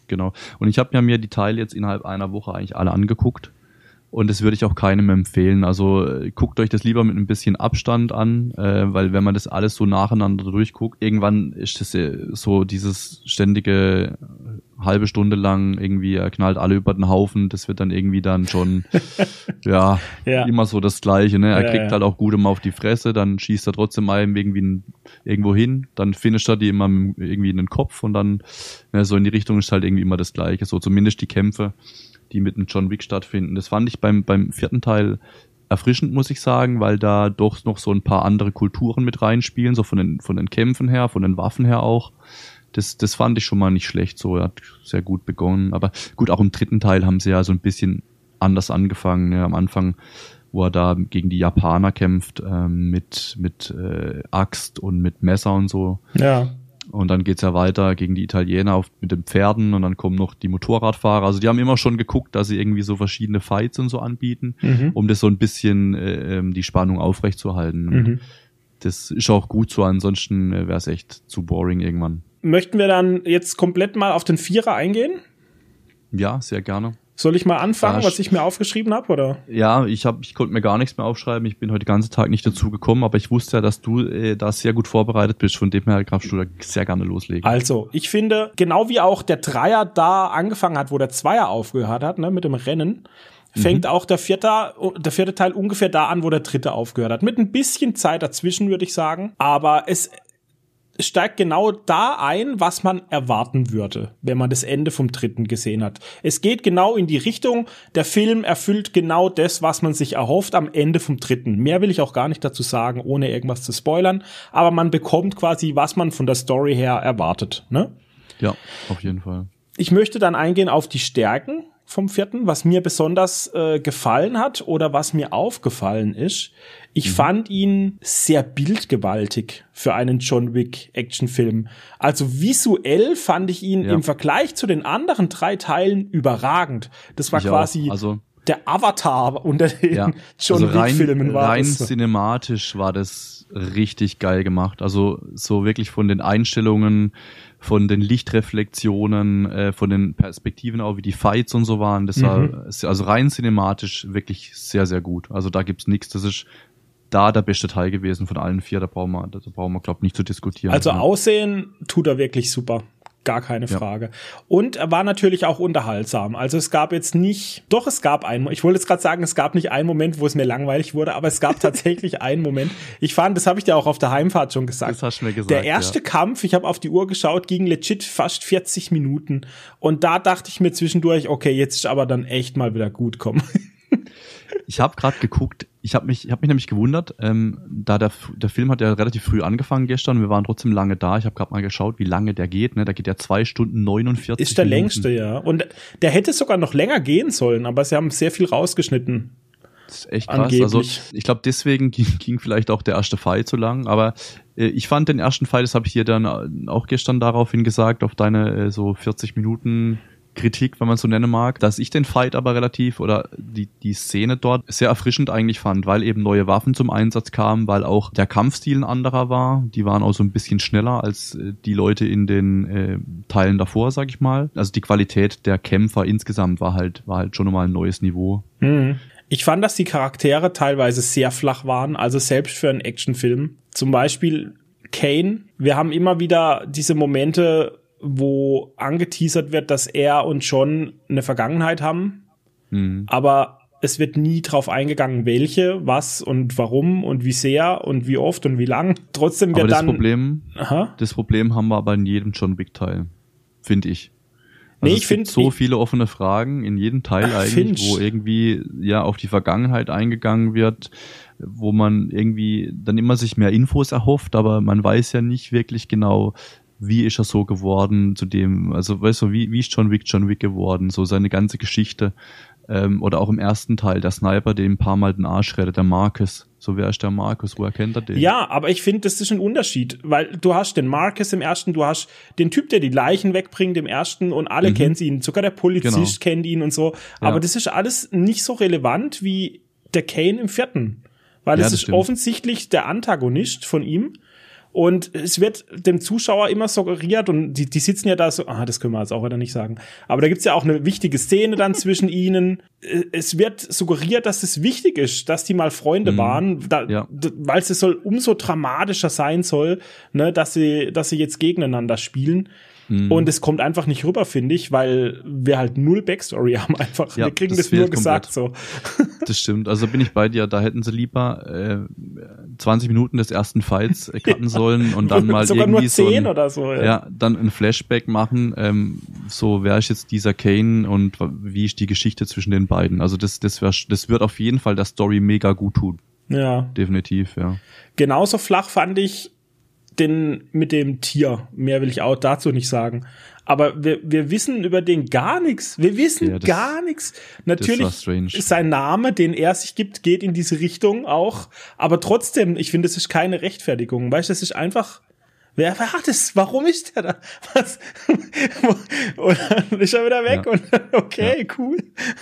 Speaker 2: Genau. Und ich habe ja mir die Teile jetzt innerhalb einer Woche eigentlich alle angeguckt. Und das würde ich auch keinem empfehlen. Also äh, guckt euch das lieber mit ein bisschen Abstand an, äh, weil wenn man das alles so nacheinander durchguckt, irgendwann ist das so dieses ständige äh, halbe Stunde lang irgendwie, er knallt alle über den Haufen, das wird dann irgendwie dann schon, ja, ja, immer so das Gleiche. Ne? Er ja, kriegt ja. halt auch gut immer auf die Fresse, dann schießt er trotzdem mal irgendwie irgendwo hin, dann finisht er die immer irgendwie in den Kopf und dann ne, so in die Richtung ist halt irgendwie immer das Gleiche. So zumindest die Kämpfe die mit dem John Wick stattfinden. Das fand ich beim, beim vierten Teil erfrischend, muss ich sagen, weil da doch noch so ein paar andere Kulturen mit reinspielen, so von den, von den Kämpfen her, von den Waffen her auch. Das, das fand ich schon mal nicht schlecht, so, er hat sehr gut begonnen. Aber gut, auch im dritten Teil haben sie ja so ein bisschen anders angefangen. Ne? Am Anfang, wo er da gegen die Japaner kämpft, ähm, mit, mit äh, Axt und mit Messer und so.
Speaker 1: Ja.
Speaker 2: Und dann geht's ja weiter gegen die Italiener auf, mit den Pferden und dann kommen noch die Motorradfahrer. Also die haben immer schon geguckt, dass sie irgendwie so verschiedene Fights und so anbieten, mhm. um das so ein bisschen äh, ähm, die Spannung aufrechtzuerhalten. Mhm. Das ist auch gut so, ansonsten äh, wäre es echt zu boring irgendwann.
Speaker 1: Möchten wir dann jetzt komplett mal auf den Vierer eingehen?
Speaker 2: Ja, sehr gerne.
Speaker 1: Soll ich mal anfangen, was ich mir aufgeschrieben habe, oder?
Speaker 2: Ja, ich habe, ich konnte mir gar nichts mehr aufschreiben. Ich bin heute den ganzen Tag nicht dazu gekommen, aber ich wusste ja, dass du äh, da sehr gut vorbereitet bist. Von dem her darfst du da sehr gerne loslegen.
Speaker 1: Also, ich finde, genau wie auch der Dreier da angefangen hat, wo der Zweier aufgehört hat, ne, mit dem Rennen, fängt mhm. auch der vierte, der vierte Teil ungefähr da an, wo der dritte aufgehört hat. Mit ein bisschen Zeit dazwischen, würde ich sagen. Aber es, steigt genau da ein, was man erwarten würde, wenn man das Ende vom dritten gesehen hat. Es geht genau in die Richtung, der Film erfüllt genau das, was man sich erhofft am Ende vom dritten. Mehr will ich auch gar nicht dazu sagen, ohne irgendwas zu spoilern, aber man bekommt quasi, was man von der Story her erwartet. Ne?
Speaker 2: Ja, auf jeden Fall.
Speaker 1: Ich möchte dann eingehen auf die Stärken vom vierten, was mir besonders äh, gefallen hat oder was mir aufgefallen ist. Ich mhm. fand ihn sehr bildgewaltig für einen John Wick Actionfilm. Also visuell fand ich ihn ja. im Vergleich zu den anderen drei Teilen überragend. Das war ich quasi also der Avatar unter den ja. John also Wick Filmen
Speaker 2: war rein das. cinematisch war das richtig geil gemacht. Also so wirklich von den Einstellungen von den Lichtreflexionen, äh, von den Perspektiven auch, wie die Fights und so waren. Das war mhm. also rein cinematisch wirklich sehr, sehr gut. Also da gibt's nichts. Das ist da der beste Teil gewesen von allen vier. Da brauchen wir, da brauchen wir, glaube ich, nicht zu diskutieren.
Speaker 1: Also ja. Aussehen tut er wirklich super gar keine Frage. Ja. Und er war natürlich auch unterhaltsam. Also es gab jetzt nicht, doch es gab einen, ich wollte jetzt gerade sagen, es gab nicht einen Moment, wo es mir langweilig wurde, aber es gab tatsächlich einen Moment. Ich fand, das habe ich dir auch auf der Heimfahrt schon gesagt. Das
Speaker 2: hast du mir gesagt.
Speaker 1: Der erste ja. Kampf, ich habe auf die Uhr geschaut, ging legit fast 40 Minuten. Und da dachte ich mir zwischendurch, okay, jetzt ist aber dann echt mal wieder gut kommen.
Speaker 2: Ich habe gerade geguckt, ich habe mich, ich hab mich nämlich gewundert, ähm, da der, der Film hat ja relativ früh angefangen gestern, wir waren trotzdem lange da. Ich habe gerade mal geschaut, wie lange der geht. Ne? Da geht ja zwei Stunden 49
Speaker 1: Ist der
Speaker 2: Minuten.
Speaker 1: längste, ja. Und der hätte sogar noch länger gehen sollen, aber sie haben sehr viel rausgeschnitten.
Speaker 2: Das ist echt krass. Angeblich. Also ich glaube, deswegen ging, ging vielleicht auch der erste Fight so lang. Aber äh, ich fand den ersten Fight, das habe ich hier dann auch gestern daraufhin gesagt, auf deine äh, so 40 Minuten Kritik, wenn man so nennen mag, dass ich den Fight aber relativ oder die, die Szene dort sehr erfrischend eigentlich fand, weil eben neue Waffen zum Einsatz kamen, weil auch der Kampfstil ein anderer war. Die waren auch so ein bisschen schneller als äh, die Leute in den äh, Teilen davor, sag ich mal. Also die Qualität der Kämpfer insgesamt war halt, war halt schon nochmal ein neues Niveau.
Speaker 1: Mhm. Ich fand, dass die Charaktere teilweise sehr flach waren, also selbst für einen Actionfilm. Zum Beispiel Kane. Wir haben immer wieder diese Momente, wo angeteasert wird, dass er und John eine Vergangenheit haben. Mhm. Aber es wird nie drauf eingegangen, welche, was und warum und wie sehr und wie oft und wie lang. Trotzdem wird
Speaker 2: aber das
Speaker 1: dann.
Speaker 2: Problem, aha? das Problem haben wir aber in jedem John Wick Teil, finde ich. Also nee, ich finde so viele offene Fragen in jedem Teil eigentlich, Finch. wo irgendwie ja auf die Vergangenheit eingegangen wird, wo man irgendwie dann immer sich mehr Infos erhofft, aber man weiß ja nicht wirklich genau, wie ist er so geworden zu dem, also weißt du, wie, wie ist John Wick John Wick geworden, so seine ganze Geschichte. Ähm, oder auch im ersten Teil, der Sniper, dem ein paar Mal den Arsch rettet, der Marcus. So wer ist der Marcus? Woher kennt er den?
Speaker 1: Ja, aber ich finde, das ist ein Unterschied, weil du hast den Marcus im ersten, du hast den Typ, der die Leichen wegbringt im ersten und alle mhm. kennen ihn, sogar der Polizist genau. kennt ihn und so. Aber ja. das ist alles nicht so relevant wie der Kane im vierten. Weil ja, es ist stimmt. offensichtlich der Antagonist von ihm und es wird dem Zuschauer immer suggeriert, und die, die sitzen ja da so, ah, das können wir jetzt auch wieder nicht sagen. Aber da gibt's ja auch eine wichtige Szene dann zwischen ihnen. Es wird suggeriert, dass es wichtig ist, dass die mal Freunde mhm. waren, da, ja. weil es soll umso dramatischer sein soll, ne, dass sie, dass sie jetzt gegeneinander spielen. Mhm. Und es kommt einfach nicht rüber, finde ich, weil wir halt null Backstory haben einfach. Ja, wir kriegen das, das nur gesagt so.
Speaker 2: Das stimmt. Also bin ich bei dir. Da hätten sie lieber äh, 20 Minuten des ersten Fights äh, cutten sollen und dann mal Sogar irgendwie nur 10 so ein,
Speaker 1: oder so. Ja.
Speaker 2: ja, dann ein Flashback machen. Ähm, so wäre ich jetzt dieser Kane und wie ist die Geschichte zwischen den beiden. Also das, das, wär, das wird auf jeden Fall der Story mega gut tun.
Speaker 1: Ja.
Speaker 2: Definitiv, ja.
Speaker 1: Genauso flach fand ich den mit dem Tier. Mehr will ich auch dazu nicht sagen. Aber wir, wir wissen über den gar nichts. Wir wissen ja, das, gar nichts. Natürlich ist sein Name, den er sich gibt, geht in diese Richtung auch. Aber trotzdem, ich finde, es ist keine Rechtfertigung. Weißt du, das ist einfach. Wer war das? Warum ist der da? Was? und dann ist er wieder weg ja. und okay, ja. cool.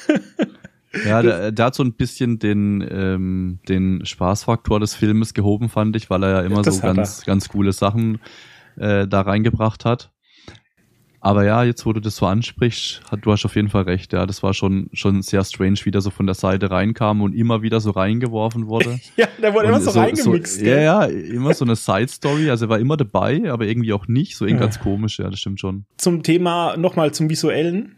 Speaker 2: Ja, der, der hat so ein bisschen den, ähm, den Spaßfaktor des Filmes gehoben, fand ich, weil er ja immer das so ganz, er. ganz coole Sachen äh, da reingebracht hat. Aber ja, jetzt wo du das so ansprichst, hat, du hast auf jeden Fall recht, ja, das war schon, schon sehr strange, wie der so von der Seite reinkam und immer wieder so reingeworfen wurde.
Speaker 1: ja, der wurde und immer so, so reingemixt.
Speaker 2: So, ja, ja, immer so eine Side-Story, also er war immer dabei, aber irgendwie auch nicht, so irgendwie ja. ganz komisch, ja, das stimmt schon.
Speaker 1: Zum Thema, nochmal zum Visuellen.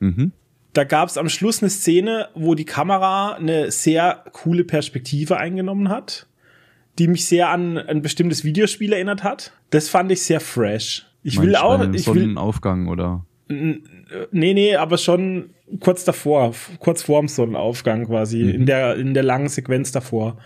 Speaker 1: Mhm da gab es am Schluss eine Szene, wo die Kamera eine sehr coole Perspektive eingenommen hat, die mich sehr an ein bestimmtes Videospiel erinnert hat. Das fand ich sehr fresh. Ich Meinst will auch. Ich
Speaker 2: Sonnenaufgang oder?
Speaker 1: Nee, nee, aber schon kurz davor, kurz vorm Sonnenaufgang quasi, mhm. in der, in der langen Sequenz davor.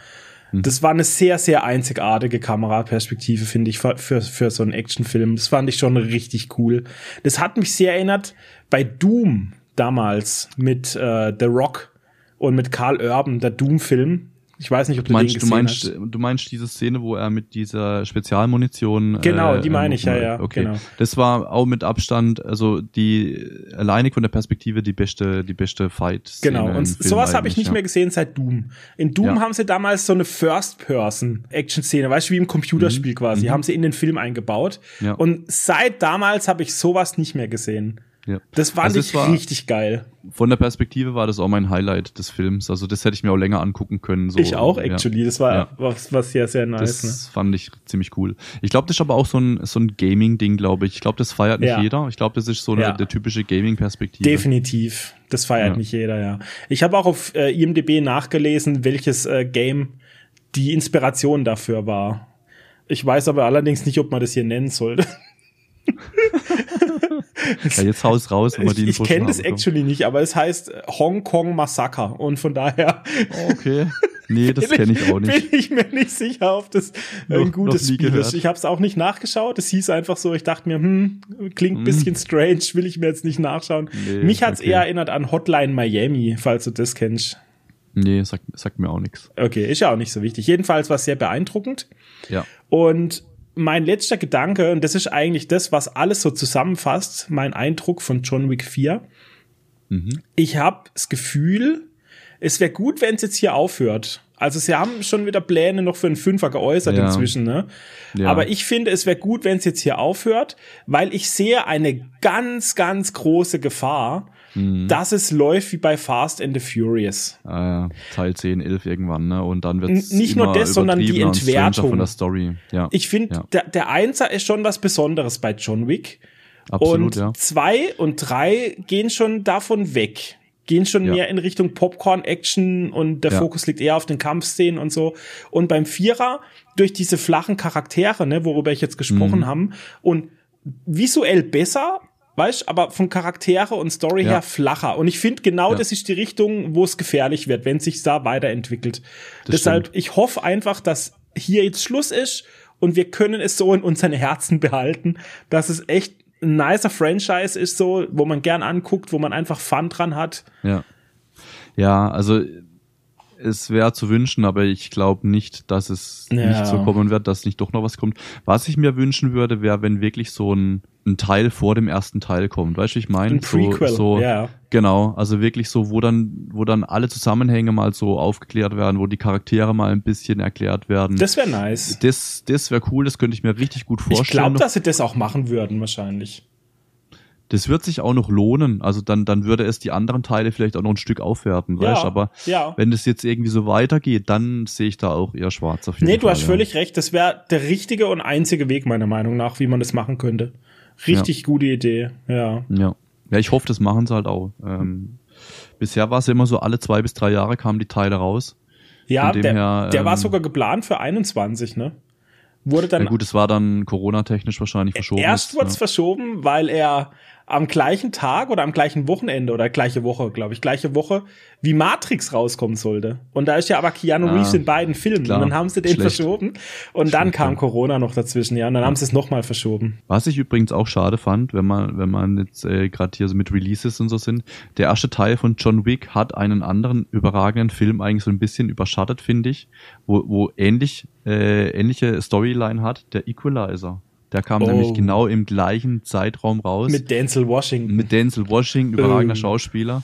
Speaker 1: Mhm. Das war eine sehr, sehr einzigartige Kameraperspektive, finde ich, für, für so einen Actionfilm. Das fand ich schon richtig cool. Das hat mich sehr erinnert bei Doom damals mit äh, The Rock und mit Carl Urban, der Doom-Film. Ich weiß nicht, ob du,
Speaker 2: du meinst,
Speaker 1: den gesehen
Speaker 2: du meinst, hast. Du meinst diese Szene, wo er mit dieser Spezialmunition.
Speaker 1: Genau, äh, die meine ich, ja, ja.
Speaker 2: Okay.
Speaker 1: Genau.
Speaker 2: Das war auch mit Abstand, also die alleinig von der Perspektive die beste, die beste Fight.
Speaker 1: Genau, und sowas habe ich nicht ja. mehr gesehen seit Doom. In Doom ja. haben sie damals so eine First-Person-Action-Szene, weißt du, wie im Computerspiel mhm. quasi, mhm. haben sie in den Film eingebaut. Ja. Und seit damals habe ich sowas nicht mehr gesehen. Ja. Das fand also ich war, richtig geil.
Speaker 2: Von der Perspektive war das auch mein Highlight des Films. Also das hätte ich mir auch länger angucken können. So,
Speaker 1: ich auch, actually. Ja. Das war ja. was, was sehr, sehr nice.
Speaker 2: Das ne? fand ich ziemlich cool. Ich glaube, das ist aber auch so ein, so ein Gaming-Ding, glaube ich. Ich glaube, das feiert nicht ja. jeder. Ich glaube, das ist so eine der typische Gaming-Perspektive.
Speaker 1: Definitiv. Das feiert nicht jeder, ja. Ich habe auch auf äh, IMDb nachgelesen, welches äh, Game die Inspiration dafür war. Ich weiß aber allerdings nicht, ob man das hier nennen sollte.
Speaker 2: ja, jetzt haus raus,
Speaker 1: wenn wir die Ich, ich kenne das actually nicht, aber es heißt Hong Kong Massaker und von daher.
Speaker 2: Okay. Nee, das kenne ich auch nicht.
Speaker 1: Bin ich mir nicht sicher, ob das noch, ein gutes Spiel gehört. ist. Ich habe es auch nicht nachgeschaut. Es hieß einfach so, ich dachte mir, hm, klingt ein hm. bisschen strange, will ich mir jetzt nicht nachschauen. Nee, Mich hat's okay. eher erinnert an Hotline Miami, falls du das kennst.
Speaker 2: Nee, sagt, sagt mir auch nichts.
Speaker 1: Okay, ist ja auch nicht so wichtig. Jedenfalls war es sehr beeindruckend.
Speaker 2: Ja.
Speaker 1: Und mein letzter Gedanke, und das ist eigentlich das, was alles so zusammenfasst, mein Eindruck von John Wick 4. Mhm. Ich habe das Gefühl, es wäre gut, wenn es jetzt hier aufhört. Also sie haben schon wieder Pläne noch für einen Fünfer geäußert ja. inzwischen, ne? Ja. Aber ich finde, es wäre gut, wenn es jetzt hier aufhört, weil ich sehe eine ganz, ganz große Gefahr, mhm. dass es läuft wie bei Fast and the Furious.
Speaker 2: Ja. Teil 10, 11 irgendwann, ne? Und dann wird
Speaker 1: Nicht nur das, sondern die Entwertung.
Speaker 2: Von der Story. Ja.
Speaker 1: Ich finde, ja. der, der Einser ist schon was Besonderes bei John Wick.
Speaker 2: Absolut,
Speaker 1: und
Speaker 2: ja.
Speaker 1: zwei und drei gehen schon davon weg gehen schon ja. mehr in Richtung Popcorn-Action und der ja. Fokus liegt eher auf den Kampfszenen und so. Und beim Vierer, durch diese flachen Charaktere, ne, worüber ich jetzt gesprochen mhm. haben, und visuell besser, weißt, aber von Charaktere und Story ja. her flacher. Und ich finde genau, das ist die Richtung, wo es gefährlich wird, wenn sich da weiterentwickelt. Das Deshalb, stimmt. ich hoffe einfach, dass hier jetzt Schluss ist und wir können es so in unseren Herzen behalten, dass es echt ein nicer Franchise ist so, wo man gern anguckt, wo man einfach Fun dran hat.
Speaker 2: Ja. Ja, also es wäre zu wünschen, aber ich glaube nicht, dass es ja. nicht so kommen wird, dass nicht doch noch was kommt. Was ich mir wünschen würde, wäre, wenn wirklich so ein, ein Teil vor dem ersten Teil kommt. Weißt du, ich meine?
Speaker 1: Ein Prequel,
Speaker 2: so, so,
Speaker 1: ja.
Speaker 2: Genau, also wirklich so, wo dann, wo dann alle Zusammenhänge mal so aufgeklärt werden, wo die Charaktere mal ein bisschen erklärt werden.
Speaker 1: Das wäre nice.
Speaker 2: Das, das wäre cool, das könnte ich mir richtig gut vorstellen. Ich
Speaker 1: glaube, dass sie das auch machen würden, wahrscheinlich
Speaker 2: das wird sich auch noch lohnen. Also dann, dann würde es die anderen Teile vielleicht auch noch ein Stück aufwerten, ja, weißt Aber ja. wenn das jetzt irgendwie so weitergeht, dann sehe ich da auch eher schwarz auf jeden
Speaker 1: nee,
Speaker 2: Fall.
Speaker 1: Du hast ja. völlig recht. Das wäre der richtige und einzige Weg, meiner Meinung nach, wie man das machen könnte. Richtig ja. gute Idee, ja.
Speaker 2: Ja. Ja, ich hoffe, das machen sie halt auch. Ähm, bisher war es ja immer so, alle zwei bis drei Jahre kamen die Teile raus.
Speaker 1: Ja, der, her, der ähm, war sogar geplant für 21, ne? Wurde dann.
Speaker 2: Ja gut, es war dann Corona-technisch wahrscheinlich verschoben.
Speaker 1: Erst wurde es ne? verschoben, weil er am gleichen Tag oder am gleichen Wochenende oder gleiche Woche, glaube ich, gleiche Woche, wie Matrix rauskommen sollte. Und da ist ja aber Keanu ah, Reeves in beiden Filmen. Klar, und dann haben sie den schlecht. verschoben. Und Schlecht, dann kam ja. Corona noch dazwischen, ja. Und dann ja. haben sie es nochmal verschoben.
Speaker 2: Was ich übrigens auch schade fand, wenn man, wenn man jetzt äh, gerade hier so mit Releases und so sind, der erste Teil von John Wick hat einen anderen überragenden Film eigentlich so ein bisschen überschattet, finde ich, wo, wo ähnlich, äh, ähnliche Storyline hat, der Equalizer. Der kam oh. nämlich genau im gleichen Zeitraum raus.
Speaker 1: Mit Denzel Washington.
Speaker 2: Mit Denzel Washington, überragender oh. Schauspieler.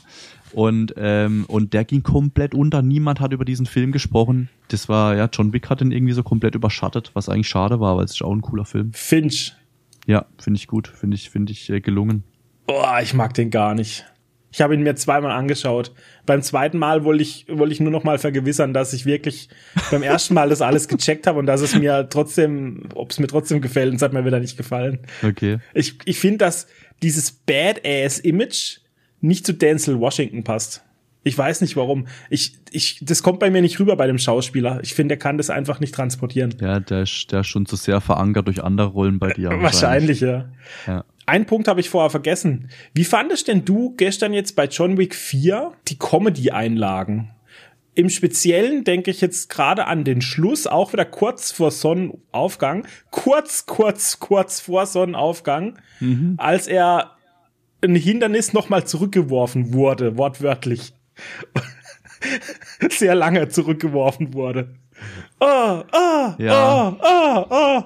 Speaker 2: Und, ähm, und der ging komplett unter. Niemand hat über diesen Film gesprochen. Das war, ja, John Wick hat ihn irgendwie so komplett überschattet, was eigentlich schade war, weil es ist auch ein cooler Film.
Speaker 1: Finch.
Speaker 2: Ja, finde ich gut. Finde ich, finde ich äh, gelungen.
Speaker 1: Boah, ich mag den gar nicht. Ich habe ihn mir zweimal angeschaut. Beim zweiten Mal wollte ich, wollte ich nur noch mal vergewissern, dass ich wirklich beim ersten Mal das alles gecheckt habe und dass es mir trotzdem, ob es mir trotzdem gefällt. Und es hat mir wieder nicht gefallen.
Speaker 2: Okay.
Speaker 1: Ich, ich finde, dass dieses Badass-Image nicht zu Denzel Washington passt. Ich weiß nicht warum. Ich, ich, das kommt bei mir nicht rüber bei dem Schauspieler. Ich finde, der kann das einfach nicht transportieren.
Speaker 2: Ja, der ist, der ist schon zu sehr verankert durch andere Rollen bei dir.
Speaker 1: Wahrscheinlich, ja. ja. Ein Punkt habe ich vorher vergessen. Wie fandest denn du gestern jetzt bei John Wick 4 die Comedy-Einlagen? Im Speziellen denke ich jetzt gerade an den Schluss, auch wieder kurz vor Sonnenaufgang, kurz, kurz, kurz vor Sonnenaufgang, mhm. als er ein Hindernis nochmal zurückgeworfen wurde, wortwörtlich. Sehr lange zurückgeworfen wurde. Oh, oh, ja. oh, oh, oh.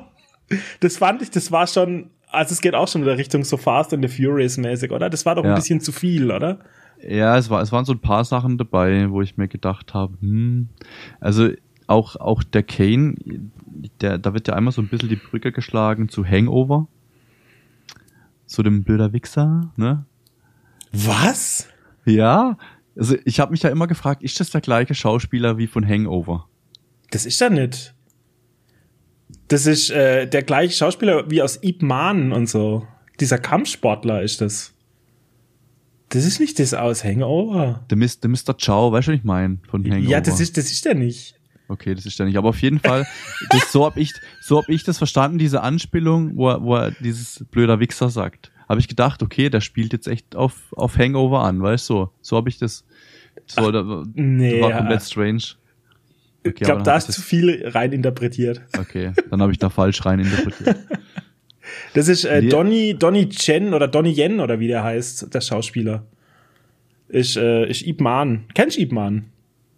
Speaker 1: Das fand ich, das war schon also es geht auch schon in der Richtung so Fast and the Furious mäßig, oder? Das war doch ja. ein bisschen zu viel, oder?
Speaker 2: Ja, es war, es waren so ein paar Sachen dabei, wo ich mir gedacht habe, hm, also auch, auch der Kane, der, da wird ja einmal so ein bisschen die Brücke geschlagen zu Hangover. Zu dem blöder Wichser, ne?
Speaker 1: Was?
Speaker 2: Ja, also ich habe mich ja immer gefragt, ist das der gleiche Schauspieler wie von Hangover?
Speaker 1: Das ist er nicht. Das ist äh, der gleiche Schauspieler wie aus Ip Man und so. Dieser Kampfsportler ist das. Das ist nicht das aus Hangover.
Speaker 2: Der, Mr. der Mr. Chow, weißt du, was ich meine? Von Hangover.
Speaker 1: Ja, das ist, das ist der nicht.
Speaker 2: Okay, das ist der nicht. Aber auf jeden Fall, das, so habe ich, so hab ich das verstanden, diese Anspielung, wo er, wo er dieses blöder Wichser sagt. Habe ich gedacht, okay, der spielt jetzt echt auf, auf Hangover an, weißt du? So, so habe ich das. So, Ach, da,
Speaker 1: nee,
Speaker 2: war komplett strange.
Speaker 1: Okay, ich glaube, da ist zu viel rein interpretiert.
Speaker 2: Okay, dann habe ich da falsch rein interpretiert.
Speaker 1: das ist äh, Donny, Donny Chen oder Donny Yen oder wie der heißt, der Schauspieler. Ich, äh, ich Ip Man. Kennst du Ip Man?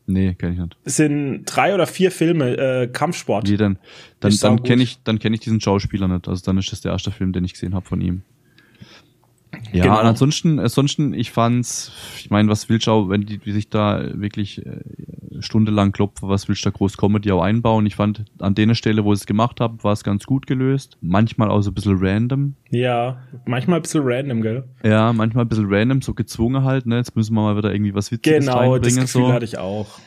Speaker 2: Nee, kenn ich nicht.
Speaker 1: Es sind drei oder vier Filme, äh, Kampfsport.
Speaker 2: Wie denn? Dann, dann kenne ich, dann kenn ich diesen Schauspieler nicht. Also dann ist das der erste Film, den ich gesehen habe von ihm. Ja,
Speaker 1: Genau.
Speaker 2: und ansonsten, ansonsten, ich fand's, ich meine, was willst du auch, wenn die, die sich da wirklich äh, stundenlang klopfen, was willst du da groß Comedy auch einbauen? Ich fand, an der Stelle, wo ich es gemacht habe, war es ganz gut gelöst. Manchmal auch so ein bisschen random.
Speaker 1: Ja, manchmal ein bisschen random, gell?
Speaker 2: Ja, manchmal ein bisschen random, so gezwungen halt, ne? Jetzt müssen wir mal wieder irgendwie was Witziges
Speaker 1: Genau, das
Speaker 2: reinbringen,
Speaker 1: Gefühl
Speaker 2: so.
Speaker 1: hatte ich auch.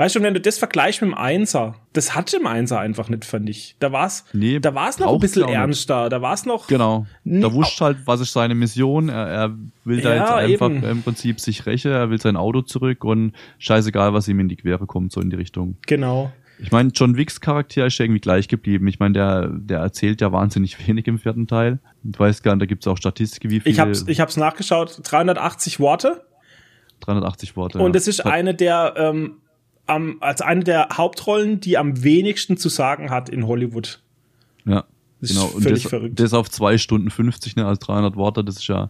Speaker 1: Weißt du, wenn du das vergleichst mit dem Einser, das hatte im Einser einfach nicht, fand ich. Da war's,
Speaker 2: Nee,
Speaker 1: da war's noch ein bisschen ernster, da war's noch,
Speaker 2: Genau. Da wusst halt, was ist seine Mission. Er, er will da
Speaker 1: Ja,
Speaker 2: jetzt einfach
Speaker 1: eben.
Speaker 2: im Prinzip sich rächen. Er will sein Auto zurück und scheißegal, was ihm in die Quere kommt, so in die Richtung.
Speaker 1: genau.
Speaker 2: Ich meine, John Wicks Charakter ist ja irgendwie gleich geblieben. Ich meine, der, der erzählt ja wahnsinnig wenig im vierten Teil. Ich weiß gar nicht, da gibt's auch Statistiken, wie viele.
Speaker 1: Ich hab's, ich hab's nachgeschaut, 380 Worte.
Speaker 2: 380 Worte.
Speaker 1: Und
Speaker 2: ja.
Speaker 1: es ist eine der, ähm, am, als eine der Hauptrollen, die am wenigsten zu sagen hat in Hollywood.
Speaker 2: Ja.
Speaker 1: Das ist
Speaker 2: Genau, und
Speaker 1: völlig
Speaker 2: das,
Speaker 1: verrückt.
Speaker 2: das auf zwei Stunden 50, ne, also 300 Worte, das ist ja,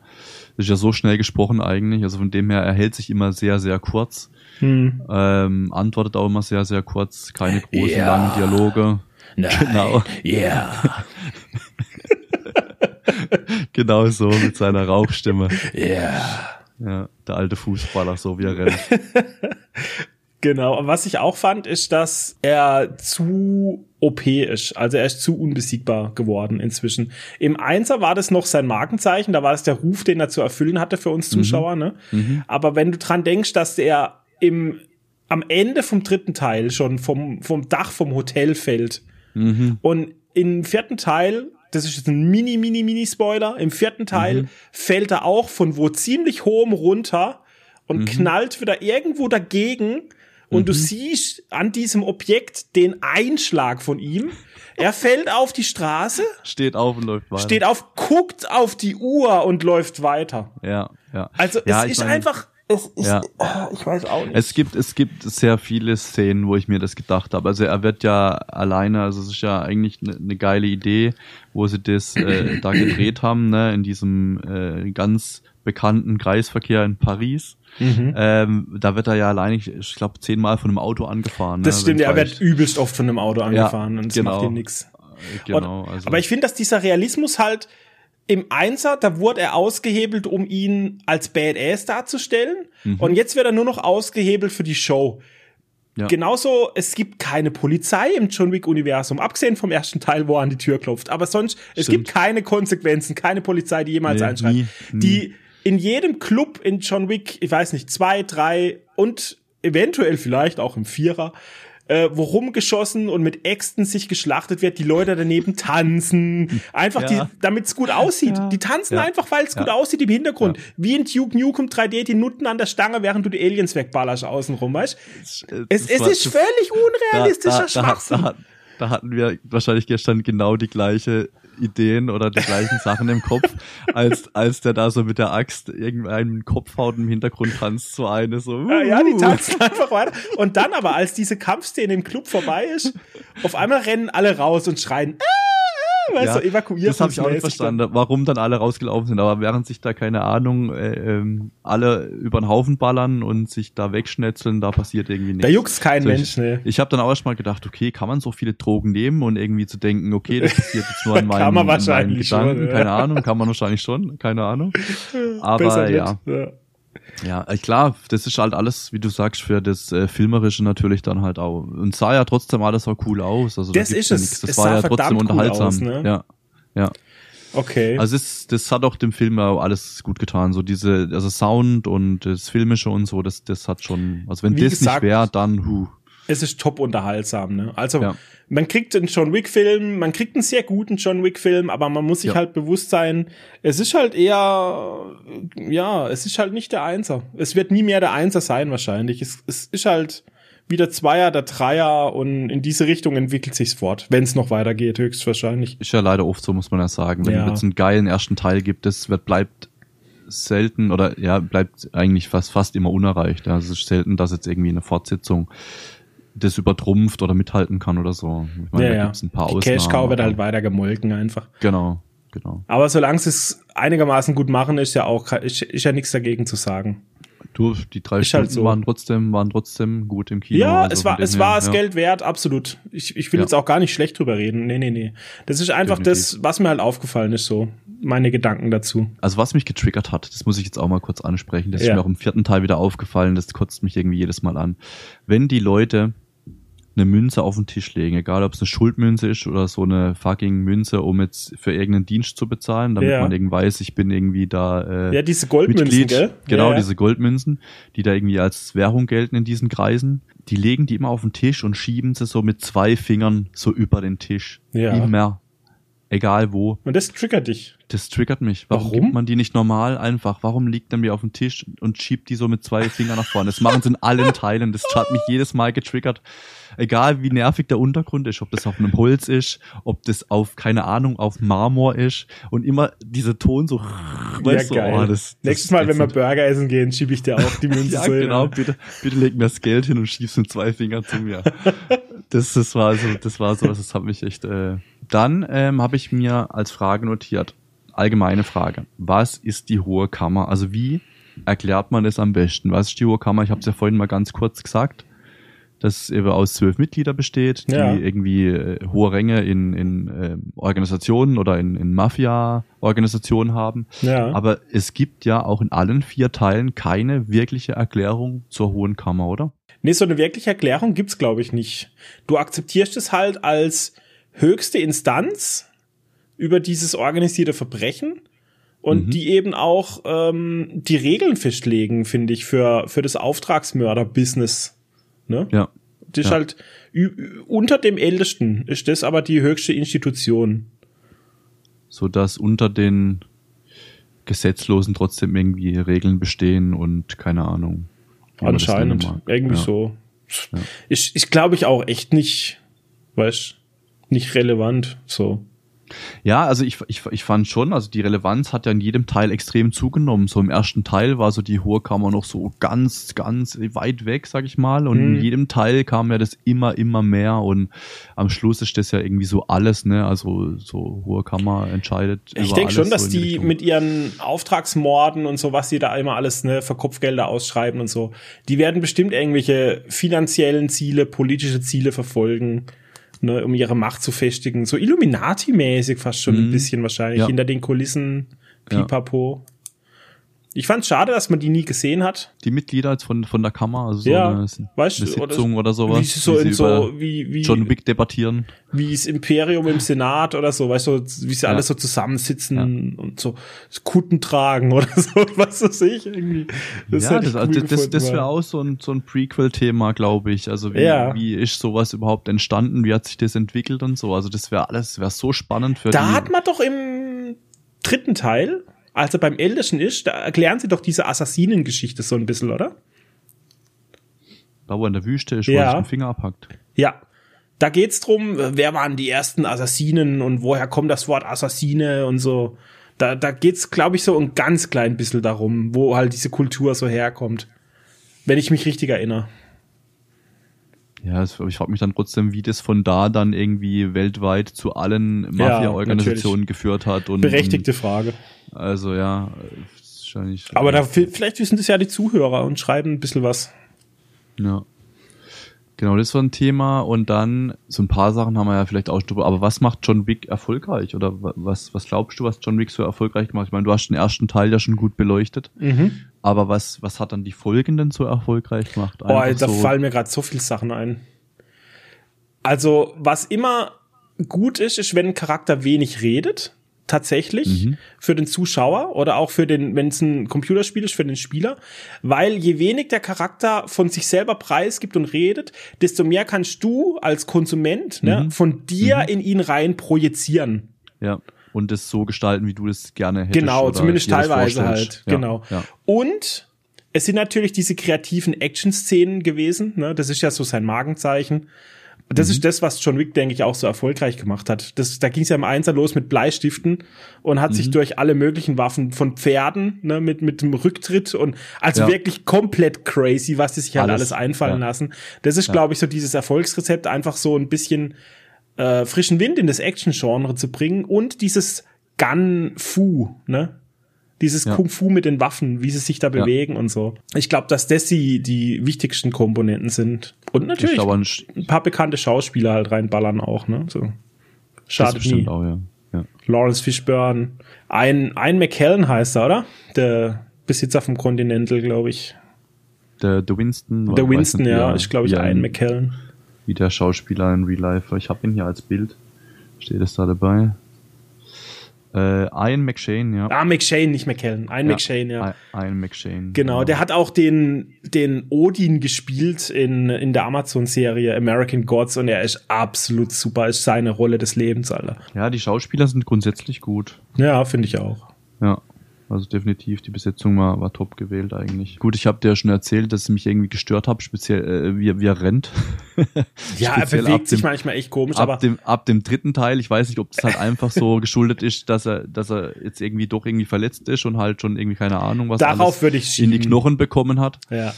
Speaker 2: das ist ja so schnell gesprochen eigentlich. Also von dem her, er hält sich immer sehr, sehr kurz.
Speaker 1: Hm.
Speaker 2: Ähm, antwortet auch immer sehr, sehr kurz, keine großen,
Speaker 1: Ja.
Speaker 2: langen Dialoge.
Speaker 1: Nein.
Speaker 2: Genau.
Speaker 1: Ja.
Speaker 2: Genau so mit seiner Rauchstimme.
Speaker 1: Ja.
Speaker 2: Ja, der alte Fußballer, so wie er rennt.
Speaker 1: Genau. Und was ich auch fand, ist, dass er zu OP ist. Also er ist zu unbesiegbar geworden inzwischen. Im Einser war das noch sein Markenzeichen. Da war das der Ruf, den er zu erfüllen hatte für uns Zuschauer. Ne? Aber wenn du dran denkst, dass er im, am Ende vom dritten Teil schon vom, vom Dach vom Hotel fällt
Speaker 2: Mhm.
Speaker 1: und im vierten Teil, das ist jetzt ein mini, mini, mini Spoiler, im vierten Teil fällt er auch von wo ziemlich hohem runter und knallt wieder irgendwo dagegen. Und du siehst an diesem Objekt den Einschlag von ihm. Er fällt auf die Straße,
Speaker 2: Steht auf und läuft weiter.
Speaker 1: steht auf, guckt auf die Uhr und läuft weiter.
Speaker 2: Ja, ja.
Speaker 1: Also
Speaker 2: ja,
Speaker 1: es ist
Speaker 2: mein,
Speaker 1: einfach, es ist,
Speaker 2: Ja.
Speaker 1: ah, ich weiß auch nicht.
Speaker 2: Es gibt, es gibt sehr viele Szenen, wo ich mir das gedacht habe. Also er wird ja alleine, also es ist ja eigentlich eine ne geile Idee, wo sie das äh, da gedreht haben, ne, in diesem äh, ganz bekannten Kreisverkehr in Paris.
Speaker 1: Mhm.
Speaker 2: Ähm, da wird er ja alleine, ich, ich glaube, zehnmal von einem Auto angefahren.
Speaker 1: das
Speaker 2: ne,
Speaker 1: stimmt, er wird übelst oft von einem Auto angefahren und es
Speaker 2: genau.
Speaker 1: macht ihm nichts.
Speaker 2: Genau,
Speaker 1: Und-
Speaker 2: also.
Speaker 1: Aber ich finde, dass dieser Realismus halt im Einser, da wurde er ausgehebelt, um ihn als Badass darzustellen. Und jetzt wird er nur noch ausgehebelt für die Show.
Speaker 2: Ja.
Speaker 1: Genauso, es gibt keine Polizei im John Wick-Universum, abgesehen vom ersten Teil, wo er an die Tür klopft. Aber sonst, es
Speaker 2: Stimmt.
Speaker 1: gibt keine Konsequenzen, keine Polizei, die jemals
Speaker 2: Nee,
Speaker 1: einschreitet. Die in jedem Club in John Wick, ich weiß nicht, zwei, drei und eventuell vielleicht auch im Vierer, äh, wo rumgeschossen und mit Äxten sich geschlachtet wird, die Leute daneben tanzen, einfach
Speaker 2: Ja.
Speaker 1: die, damit es gut aussieht. Die tanzen
Speaker 2: Ja.
Speaker 1: einfach, weil es gut
Speaker 2: Ja.
Speaker 1: aussieht im Hintergrund. Wie in Duke Nukem 3D, die Nutten an der Stange, während du die Aliens wegballerst außenrum, weißt Es, es ist völlig unrealistischer
Speaker 2: da, da,
Speaker 1: Schwachsinn.
Speaker 2: Da, da hatten wir wahrscheinlich gestern genau die gleiche Ideen oder die gleichen Sachen im Kopf, als, als der da so mit der Axt irgendeinen Kopf haut im Hintergrund tanzt so eine so.
Speaker 1: Ja, ja, die
Speaker 2: uh.
Speaker 1: tanzen einfach weiter. Und dann aber, als diese Kampfszene im Club vorbei ist, auf einmal rennen alle raus und schreien, ah, weißt
Speaker 2: Ja,
Speaker 1: du, evakuiert
Speaker 2: das habe ich auch nicht verstanden, warum dann alle rausgelaufen sind. Aber während sich da, keine Ahnung, äh, ähm, alle über den Haufen ballern und sich da wegschnetzeln, da passiert irgendwie nichts.
Speaker 1: Da juckt's kein
Speaker 2: So,
Speaker 1: Mensch,
Speaker 2: ich,
Speaker 1: ne.
Speaker 2: Ich habe dann auch erstmal gedacht, okay, kann man so viele Drogen nehmen und irgendwie zu denken, okay, das passiert jetzt nur an meinen,
Speaker 1: Kann man wahrscheinlich
Speaker 2: Gedanken,
Speaker 1: schon, ja.
Speaker 2: keine Ahnung, kann man wahrscheinlich schon, keine Ahnung. Aber ja,
Speaker 1: ja.
Speaker 2: Ja, äh, klar, das ist halt alles, wie du sagst, für das äh, Filmerische natürlich dann halt auch. Und sah ja trotzdem alles auch cool aus. Also
Speaker 1: Das
Speaker 2: da
Speaker 1: ist
Speaker 2: ja
Speaker 1: es.
Speaker 2: nix. Das
Speaker 1: Es
Speaker 2: war
Speaker 1: sah
Speaker 2: ja trotzdem
Speaker 1: verdammt cool
Speaker 2: unterhaltsam.
Speaker 1: aus, ne?
Speaker 2: Ja, ja.
Speaker 1: Okay.
Speaker 2: Also das, das hat auch dem Film ja auch alles gut getan. So diese, also Sound und das Filmische und so, das, das hat schon. Also wenn
Speaker 1: Wie
Speaker 2: das
Speaker 1: gesagt,
Speaker 2: nicht wäre, dann hu.
Speaker 1: Es ist top unterhaltsam, ne? Also
Speaker 2: Ja.
Speaker 1: man kriegt einen John Wick Film, man kriegt einen sehr guten John Wick Film, aber man muss sich
Speaker 2: Ja.
Speaker 1: halt bewusst sein, es ist halt eher ja, es ist halt nicht der Einser. Es wird nie mehr der Einser sein wahrscheinlich. Es, es ist halt wieder Zweier, der Dreier und in diese Richtung entwickelt sich's fort, wenn es noch weitergeht, höchstwahrscheinlich.
Speaker 2: Ist ja leider oft so, muss man ja sagen. Wenn
Speaker 1: Ja.
Speaker 2: es einen geilen ersten Teil gibt, das wird, bleibt selten oder ja, bleibt eigentlich fast, fast immer unerreicht. Also es ist selten, dass jetzt irgendwie eine Fortsetzung das übertrumpft oder mithalten kann oder so. Ich meine,
Speaker 1: Ja,
Speaker 2: da
Speaker 1: ja.
Speaker 2: gibt's ein paar
Speaker 1: Die
Speaker 2: Ausnahmen.
Speaker 1: Cash Cow wird halt weiter gemolken einfach.
Speaker 2: Genau, genau.
Speaker 1: Aber solange sie es einigermaßen gut machen, ist ja auch ist, ist ja nichts dagegen zu sagen.
Speaker 2: Du, die drei
Speaker 1: Ist
Speaker 2: Stunden
Speaker 1: halt so.
Speaker 2: waren trotzdem, waren trotzdem gut im Kino.
Speaker 1: Ja,
Speaker 2: also
Speaker 1: es war, es
Speaker 2: her,
Speaker 1: war das
Speaker 2: ja.
Speaker 1: Geld wert, absolut. Ich, ich will
Speaker 2: Ja.
Speaker 1: jetzt auch gar nicht schlecht drüber reden. Nee, nee, nee. Das ist einfach
Speaker 2: Definitiv.
Speaker 1: das, was mir halt aufgefallen ist so. meine Gedanken dazu.
Speaker 2: Also was mich getriggert hat, das muss ich jetzt auch mal kurz ansprechen. Das
Speaker 1: Ja.
Speaker 2: ist mir auch im vierten Teil wieder aufgefallen. Das kotzt mich irgendwie jedes Mal an. Wenn die Leute eine Münze auf den Tisch legen, egal ob es eine Schuldmünze ist oder so eine fucking Münze, um jetzt für irgendeinen Dienst zu bezahlen, damit
Speaker 1: Ja.
Speaker 2: man irgendwie weiß, ich bin irgendwie da äh,
Speaker 1: Ja, diese Goldmünzen,
Speaker 2: Mitglied.
Speaker 1: gell?
Speaker 2: Genau,
Speaker 1: ja,
Speaker 2: diese Goldmünzen, die da irgendwie als Währung gelten in diesen Kreisen. Die legen die immer auf den Tisch und schieben sie so mit zwei Fingern so über den Tisch.
Speaker 1: Ja.
Speaker 2: Immer. Egal wo.
Speaker 1: Und das triggert dich.
Speaker 2: Das triggert mich. Warum,
Speaker 1: Warum?
Speaker 2: gibt man die nicht normal einfach? Warum liegt er mir auf dem Tisch und schiebt die so mit zwei Fingern nach vorne? Das machen sie in allen Teilen. Das hat mich jedes Mal getriggert. Egal wie nervig der Untergrund ist, ob das auf einem Holz ist, ob das auf, keine Ahnung, auf Marmor ist und immer dieser Ton so, weißt du,
Speaker 1: ja, geil.
Speaker 2: oh, das, das
Speaker 1: Nächstes Mal, wenn wir. Burger essen gehen, schiebe ich dir auch die Münze
Speaker 2: Ja,
Speaker 1: so hin.
Speaker 2: genau, bitte, bitte leg mir das Geld hin und schieb's mit zwei Fingern zu mir. Das, das war so, das war so, das hat mich echt. Äh. Dann ähm, habe ich mir als Frage notiert, allgemeine Frage: Was ist die hohe Kammer? Also wie erklärt man das am besten? Was ist die hohe Kammer? Ich habe es ja vorhin mal ganz kurz gesagt, dass es eben aus zwölf Mitglieder besteht, die
Speaker 1: Ja.
Speaker 2: irgendwie äh, hohe Ränge in, in äh, Organisationen oder in, in Mafia-Organisationen haben.
Speaker 1: Ja.
Speaker 2: Aber es gibt ja auch in allen vier Teilen keine wirkliche Erklärung zur Hohen Kammer, oder?
Speaker 1: Nee, so eine wirkliche Erklärung gibt's, glaube ich, nicht. Du akzeptierst es halt als höchste Instanz über dieses organisierte Verbrechen und
Speaker 2: Mhm.
Speaker 1: die eben auch ähm, die Regeln festlegen, finde ich, für, für das Auftragsmörder-Business. Ne?
Speaker 2: Ja.
Speaker 1: Das ist
Speaker 2: Ja.
Speaker 1: halt unter dem Ältesten ist das aber die höchste Institution.
Speaker 2: So dass unter den Gesetzlosen trotzdem irgendwie Regeln bestehen und keine Ahnung.
Speaker 1: Anscheinend. Irgendwie
Speaker 2: ja.
Speaker 1: so. Ich, ich glaube ich auch echt nicht, weißt nicht relevant. So.
Speaker 2: Ja, also ich, ich, ich fand schon, also die Relevanz hat ja in jedem Teil extrem zugenommen. So im ersten Teil war so die Hohe Kammer noch so ganz, ganz weit weg, sag ich mal. Und
Speaker 1: Mhm.
Speaker 2: in jedem Teil kam ja das immer, immer mehr. Und am Schluss ist das ja irgendwie so alles, ne? Also so Hohe Kammer entscheidet.
Speaker 1: Ich denke schon, dass
Speaker 2: so die
Speaker 1: die mit ihren Auftragsmorden und so, was sie da immer alles ne, für Kopfgelder ausschreiben und so, die werden bestimmt irgendwelche finanziellen Ziele, politische Ziele verfolgen, ne, um ihre Macht zu festigen. So Illuminati-mäßig fast schon ein
Speaker 2: Mhm.
Speaker 1: bisschen wahrscheinlich,
Speaker 2: Ja.
Speaker 1: hinter den Kulissen, pipapo. Ich fand's schade, dass man die nie gesehen hat.
Speaker 2: die Mitglieder von, von der Kammer, also so
Speaker 1: Ja,
Speaker 2: eine,
Speaker 1: weißt
Speaker 2: eine
Speaker 1: du, oder
Speaker 2: Sitzung oder, sowas,
Speaker 1: Wie sie so
Speaker 2: wie
Speaker 1: in so, wie, wie,
Speaker 2: John Wick debattieren.
Speaker 1: wie das Imperium im Senat oder so, weißt du, wie sie
Speaker 2: Ja.
Speaker 1: alle so zusammensitzen und so Kutten tragen oder so, was weiß ich irgendwie. Das
Speaker 2: ja, das, also
Speaker 1: cool
Speaker 2: das, das, das wäre auch so ein, so ein Prequel-Thema, glaube ich. Also wie,
Speaker 1: Ja.
Speaker 2: wie ist sowas überhaupt entstanden? Wie hat sich das entwickelt und so? Also das wäre alles, wäre so spannend für
Speaker 1: Da
Speaker 2: die.
Speaker 1: hat man doch im dritten Teil, als er beim Ältesten ist, da erklären sie doch diese Assassinengeschichte so ein bisschen, oder?
Speaker 2: da wo er in der Wüste ist, wo
Speaker 1: Ja.
Speaker 2: er sich den Finger abhackt.
Speaker 1: Ja. Da geht's drum, wer waren die ersten Assassinen und woher kommt das Wort Assassine und so. Da, da geht's, glaube ich, so ein ganz klein bisschen darum, wo halt diese Kultur so herkommt. Wenn ich mich richtig erinnere.
Speaker 2: Ja, ich frage mich dann trotzdem, wie das von da dann irgendwie weltweit zu allen Mafia-Organisationen geführt hat. Und,
Speaker 1: Berechtigte Frage.
Speaker 2: Also ja, wahrscheinlich.
Speaker 1: Aber da, vielleicht wissen das ja die Zuhörer und schreiben ein bisschen was.
Speaker 2: Ja. Genau, das war ein Thema und dann so ein paar Sachen haben wir ja vielleicht auch drüber. Aber was macht John Wick erfolgreich? Oder wa- was, was glaubst du, was John Wick so erfolgreich gemacht? Ich meine, du hast den ersten Teil ja schon gut beleuchtet.
Speaker 1: Mhm.
Speaker 2: Aber was, was hat dann die folgenden so erfolgreich gemacht?
Speaker 1: Boah, da
Speaker 2: so,
Speaker 1: fallen mir gerade so viele Sachen ein. Also, was immer gut ist, ist, wenn ein Charakter wenig redet, tatsächlich,
Speaker 2: Mhm.
Speaker 1: für den Zuschauer oder auch für den, wenn es ein Computerspiel ist, für den Spieler. Weil je wenig der Charakter von sich selber preisgibt und redet, desto mehr kannst du als Konsument ne,
Speaker 2: Mhm.
Speaker 1: von dir in ihn rein projizieren.
Speaker 2: ja. Und das so gestalten, wie du das gerne hättest.
Speaker 1: Genau, zumindest teilweise halt.
Speaker 2: Ja,
Speaker 1: Genau.
Speaker 2: Ja.
Speaker 1: Und es sind natürlich diese kreativen Action-Szenen gewesen. Ne? Das ist ja so sein Markenzeichen. Das
Speaker 2: Mhm.
Speaker 1: ist das, was John Wick, denke ich, auch so erfolgreich gemacht hat. Das, da ging es ja im Einser los mit Bleistiften und hat
Speaker 2: Mhm.
Speaker 1: sich durch alle möglichen Waffen von Pferden, ne, mit, mit dem Rücktritt und also
Speaker 2: Ja.
Speaker 1: wirklich komplett crazy, was die sich halt
Speaker 2: Alles,
Speaker 1: alles, einfallen
Speaker 2: ja.
Speaker 1: lassen. Das ist, glaube ich, so dieses Erfolgsrezept, einfach so ein bisschen äh, frischen Wind in das Action-Genre zu bringen und dieses Gun-Fu, ne? Dieses
Speaker 2: Ja.
Speaker 1: Kung Fu mit den Waffen, wie sie sich da
Speaker 2: Ja.
Speaker 1: bewegen und so. Ich glaube, dass das die, die wichtigsten Komponenten sind. Und
Speaker 2: Ich
Speaker 1: natürlich
Speaker 2: ein,
Speaker 1: ein paar bekannte Schauspieler halt reinballern auch, ne? So.
Speaker 2: das
Speaker 1: Schadet nie.
Speaker 2: auch, ja. Ja.
Speaker 1: Lawrence Fishburne. Ein, ein McKellen heißt er, oder? Der Besitzer vom Continental, glaube ich.
Speaker 2: Der, der Winston.
Speaker 1: Der Winston,
Speaker 2: nicht,
Speaker 1: ja,
Speaker 2: wie-
Speaker 1: ich glaube ich ein- McKellen.
Speaker 2: Wie der Schauspieler in Real Life. Ich habe ihn hier als Bild. Steht es da dabei? Äh, Ian McShane, ja.
Speaker 1: Ah, McShane, nicht McKellen. Ein
Speaker 2: Ja,
Speaker 1: McShane, ja.
Speaker 2: Ian McShane.
Speaker 1: Genau, der hat auch den, den Odin gespielt in, in der Amazon-Serie American Gods und er ist absolut super, ist seine Rolle des Lebens, Alter.
Speaker 2: Ja, die Schauspieler sind grundsätzlich gut.
Speaker 1: Ja, finde ich auch.
Speaker 2: Ja. Also definitiv, die Besetzung war, war top gewählt eigentlich. Gut, ich habe dir schon erzählt, dass es mich irgendwie gestört hat, speziell äh, wie, wie er rennt.
Speaker 1: Ja, er bewegt sich
Speaker 2: dem-
Speaker 1: manchmal echt komisch, aber
Speaker 2: ab dem, ab dem dritten Teil, ich weiß nicht, ob das halt einfach so geschuldet ist, dass er, dass er jetzt irgendwie doch irgendwie verletzt ist und halt schon irgendwie keine Ahnung, was
Speaker 1: darauf würde ich
Speaker 2: in die. Knochen bekommen hat.
Speaker 1: Ja.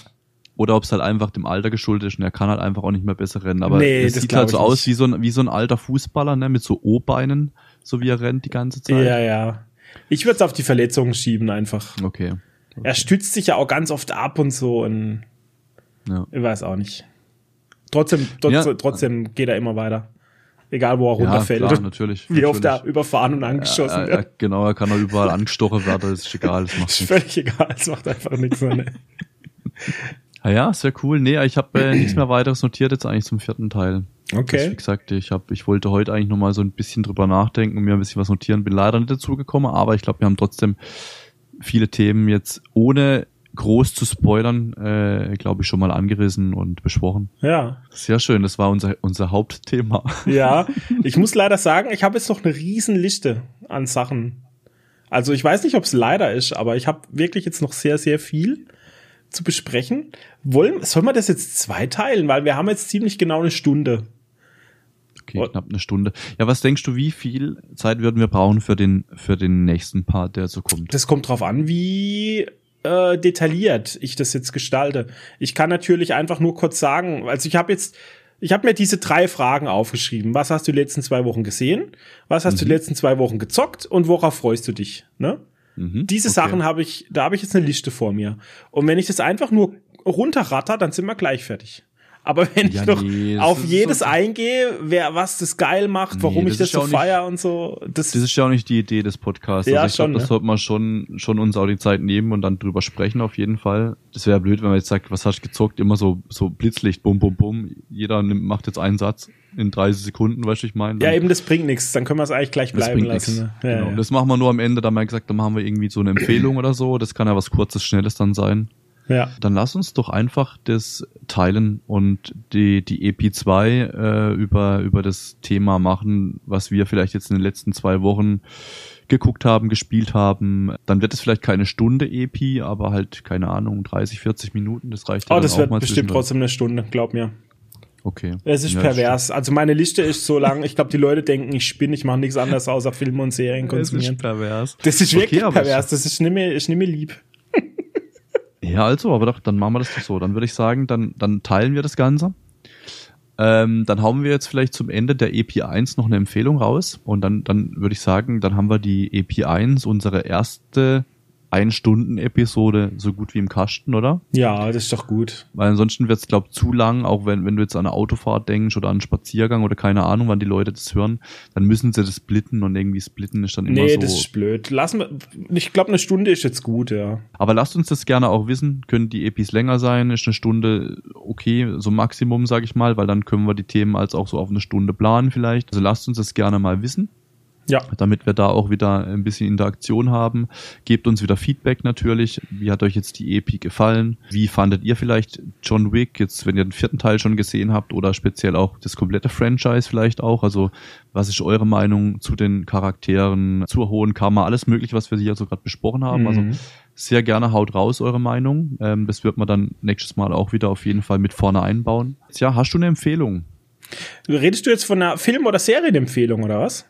Speaker 2: Oder ob es halt einfach dem Alter geschuldet ist und er kann halt einfach auch nicht mehr besser rennen. Aber
Speaker 1: Nee,
Speaker 2: es sieht halt so aus wie so, ein, wie so ein alter Fußballer, ne, mit so O-Beinen, so wie er rennt die ganze Zeit.
Speaker 1: Ja, ja. Ich würde es auf die Verletzungen schieben einfach.
Speaker 2: Okay.
Speaker 1: Er stützt sich ja auch ganz oft ab und so und
Speaker 2: Ja.
Speaker 1: ich weiß auch nicht. Trotzdem, trotz,
Speaker 2: Ja.
Speaker 1: trotzdem geht er immer weiter. Egal, wo er
Speaker 2: Ja,
Speaker 1: runterfällt.
Speaker 2: klar, natürlich.
Speaker 1: Wie oft er überfahren und angeschossen wird.
Speaker 2: ja, genau, er kann auch überall angestochen werden, das ist egal, das macht
Speaker 1: Ist
Speaker 2: nichts.
Speaker 1: völlig egal, es macht einfach nichts. Ne?
Speaker 2: Ja, ja, sehr cool. Nee, ich habe äh, nichts mehr weiteres notiert jetzt eigentlich zum vierten Teil. Das, wie
Speaker 1: Okay.
Speaker 2: gesagt, ich hab, ich wollte heute eigentlich noch mal so ein bisschen drüber nachdenken und mir ein bisschen was notieren. Bin leider nicht dazu gekommen, aber ich glaube, wir haben trotzdem viele Themen jetzt ohne groß zu spoilern, äh, glaube ich, schon mal angerissen und besprochen.
Speaker 1: Ja.
Speaker 2: Sehr schön, das war unser, unser Hauptthema.
Speaker 1: Ja. Ich muss leider sagen, ich habe jetzt noch eine riesen Liste an Sachen. Also ich weiß nicht, ob es leider ist, aber ich habe wirklich jetzt noch sehr, sehr viel zu besprechen. Wollen, soll man das jetzt zweiteilen? Weil wir haben jetzt ziemlich genau eine Stunde.
Speaker 2: Okay,
Speaker 1: Und-
Speaker 2: knapp eine Stunde. Ja, was denkst du, wie viel Zeit würden wir brauchen für den, für den nächsten Part, der so kommt?
Speaker 1: Das kommt drauf an, wie äh, detailliert ich das jetzt gestalte. Ich kann natürlich einfach nur kurz sagen, also ich habe jetzt, ich habe mir diese drei Fragen aufgeschrieben. Was hast du die letzten zwei Wochen gesehen? Was hast du die letzten zwei Wochen gezockt? Und worauf freust du dich? Ne?
Speaker 2: Mhm,
Speaker 1: Diese
Speaker 2: okay.
Speaker 1: Sachen habe ich, da habe ich jetzt eine Liste vor mir. Und wenn ich das einfach nur runterratter, dann sind wir gleich fertig. Aber wenn
Speaker 2: Ja,
Speaker 1: ich noch
Speaker 2: nee, das
Speaker 1: auf jedes
Speaker 2: so-
Speaker 1: eingehe, wer was das geil macht, warum
Speaker 2: Nee,
Speaker 1: ich
Speaker 2: das
Speaker 1: das so
Speaker 2: auch nicht-
Speaker 1: feier und so, das,
Speaker 2: Das ist ja auch nicht die Idee des Podcasts.
Speaker 1: Ja,
Speaker 2: also ich
Speaker 1: schon,
Speaker 2: glaube, das
Speaker 1: ne?
Speaker 2: sollte man schon, schon uns auch die Zeit nehmen und dann drüber sprechen auf jeden Fall. Das wäre blöd, wenn man jetzt sagt, was hast du gezockt? Immer so, so Blitzlicht, bum, bum, bum. Jeder nimmt, macht jetzt einen Satz in 30 Sekunden, weißt du, ich meine.
Speaker 1: ja eben, das bringt nichts. Dann können wir es eigentlich gleich
Speaker 2: das
Speaker 1: bleiben lassen. Ne? Ja,
Speaker 2: genau.
Speaker 1: ja.
Speaker 2: Das machen wir nur am Ende, da haben wir gesagt, dann machen wir irgendwie so eine Empfehlung oder so. Das kann ja was kurzes, schnelles dann sein.
Speaker 1: Ja.
Speaker 2: Dann lass uns doch einfach das teilen und die, die EP2 äh, über, über das Thema machen, was wir vielleicht jetzt in den letzten zwei Wochen geguckt haben, gespielt haben. Dann wird es vielleicht keine Stunde EP, aber halt, keine Ahnung, 30, 40 Minuten. Das reicht ja
Speaker 1: Oh, das wird bestimmt trotzdem eine Stunde, glaub mir.
Speaker 2: Okay.
Speaker 1: Es ist
Speaker 2: Ja, das
Speaker 1: pervers. Also meine Liste ist so lang, ich glaube, die Leute denken, ich spinne, ich mache nichts anderes außer Filme und Serien konsumieren.
Speaker 2: ist pervers.
Speaker 1: Das ist
Speaker 2: Okay,
Speaker 1: wirklich
Speaker 2: aber
Speaker 1: pervers, das ist nicht mehr, ist nicht mehr lieb.
Speaker 2: Ja, also, aber doch, dann machen wir das doch so. Dann würde ich sagen, dann, dann teilen wir das Ganze. Ähm, dann hauen wir jetzt vielleicht zum Ende der EP1 noch eine Empfehlung raus. Und dann, dann würde ich sagen, dann haben wir die EP1, unsere erste Ein-Stunden-Episode, so gut wie im Kasten, oder?
Speaker 1: Ja, das ist doch gut.
Speaker 2: Weil ansonsten wird es, glaube ich, zu lang, auch wenn, wenn du jetzt an eine Autofahrt denkst oder an einen Spaziergang oder keine Ahnung, wann die Leute das hören, dann müssen sie das splitten und irgendwie splitten ist dann immer
Speaker 1: Nee,
Speaker 2: so.
Speaker 1: das ist blöd. Lassen wir, ich glaube, eine Stunde ist jetzt gut, ja.
Speaker 2: Aber lasst uns das gerne auch wissen. Können die Epis länger sein? Ist eine Stunde okay, so Maximum, sage ich mal, weil dann können wir die Themen als auch so auf eine Stunde planen vielleicht. Also lasst uns das gerne mal wissen,
Speaker 1: Ja,
Speaker 2: damit wir da auch wieder ein bisschen Interaktion haben. Gebt uns wieder Feedback natürlich. Wie hat euch jetzt die Epi gefallen? Wie fandet ihr vielleicht John Wick, jetzt wenn ihr den vierten Teil schon gesehen habt oder speziell auch das komplette Franchise vielleicht auch? Also was ist eure Meinung zu den Charakteren, zur hohen Kammer, alles mögliche, was wir hier so gerade besprochen haben? Also
Speaker 1: Mhm.
Speaker 2: sehr gerne haut raus eure Meinung. Ähm, das wird man dann nächstes Mal auch wieder auf jeden Fall mit vorne einbauen. Tja, hast du eine Empfehlung?
Speaker 1: Redest du jetzt von einer Film- oder Serienempfehlung oder was?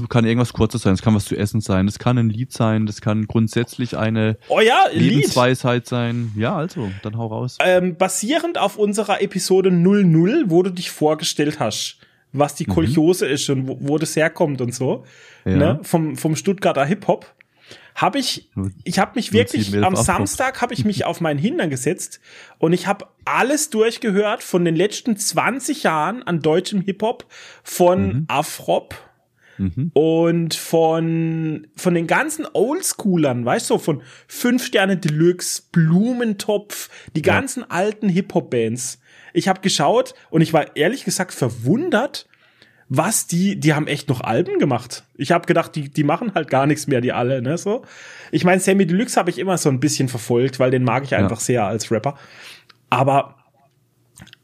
Speaker 2: Das kann irgendwas Kurzes sein, das kann was zu essen sein, das kann ein Lied sein, das kann grundsätzlich eine
Speaker 1: Oh ja, Lied.
Speaker 2: Lebensweisheit sein. Ja, also, dann hau raus.
Speaker 1: Ähm, basierend auf unserer Episode 00, wo du dich vorgestellt hast, was
Speaker 2: Mhm.
Speaker 1: die Kolchose ist und wo, wo das herkommt und so,
Speaker 2: Ja.
Speaker 1: ne, vom, vom Stuttgarter Hip-Hop, habe ich, ich habe mich wirklich,
Speaker 2: 0711
Speaker 1: am. Samstag habe ich mich auf meinen Hintern gesetzt und ich habe alles durchgehört von den letzten 20 Jahren an deutschem Hip-Hop, von
Speaker 2: Mhm.
Speaker 1: Afrop Mhm. Und von, von den ganzen Oldschoolern, weißt du, von Fünf Sterne Deluxe, Blumentopf, die ja. ganzen alten Hip-Hop-Bands. Ich habe geschaut und ich war ehrlich gesagt verwundert, was die, die haben echt noch Alben gemacht. Ich habe gedacht, die, die machen halt gar nichts mehr, die alle, ne, so. Ich meine, Sammy Deluxe habe ich immer so ein bisschen verfolgt, weil den mag ich einfach ja. sehr als Rapper. Aber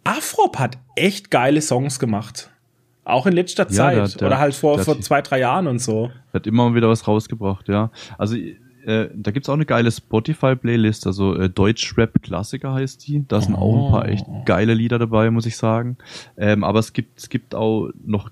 Speaker 1: Afrop hat echt geile Songs gemacht. Auch in letzter Zeit. Der, der, Oder halt vor, vor zwei, drei Jahren und so.
Speaker 2: Hat immer wieder was rausgebracht, ja. Also äh, da gibt's auch eine geile Spotify-Playlist, also äh, Deutsch-Rap-Klassiker heißt die. Da sind oh. auch ein paar echt oh. geile Lieder dabei, muss ich sagen. Ähm, aber es gibt, es gibt auch noch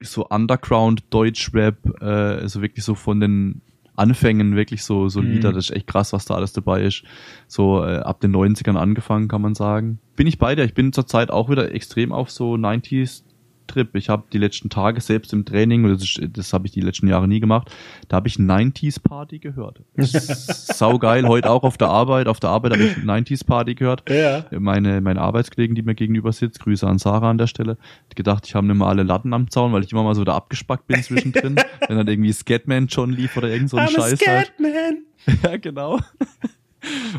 Speaker 2: so Underground Deutsch-Rap, äh, also wirklich so von den Anfängen wirklich so, so mhm. Lieder, das ist echt krass, was da alles dabei ist. So äh, ab den 90ern angefangen, kann man sagen. Bin ich bei dir, ich bin zurzeit auch wieder extrem auf so 90s Trip. Ich habe die letzten Tage selbst im Training, das, das habe ich die letzten Jahre nie gemacht, da habe ich 90s Party gehört. Sau geil, heute auch auf der Arbeit. Auf der Arbeit habe ich 90s Party gehört. Ja. Meine, meine Arbeitskollegen, die mir gegenüber sitzt, Grüße an Sarah an der Stelle, hat gedacht, ich habe nicht mal alle Latten am Zaun, weil ich immer mal so da abgespackt bin zwischendrin. wenn dann irgendwie Scatman John lief oder irgend so ein Scheiß. Halt. Scatman. ja, genau.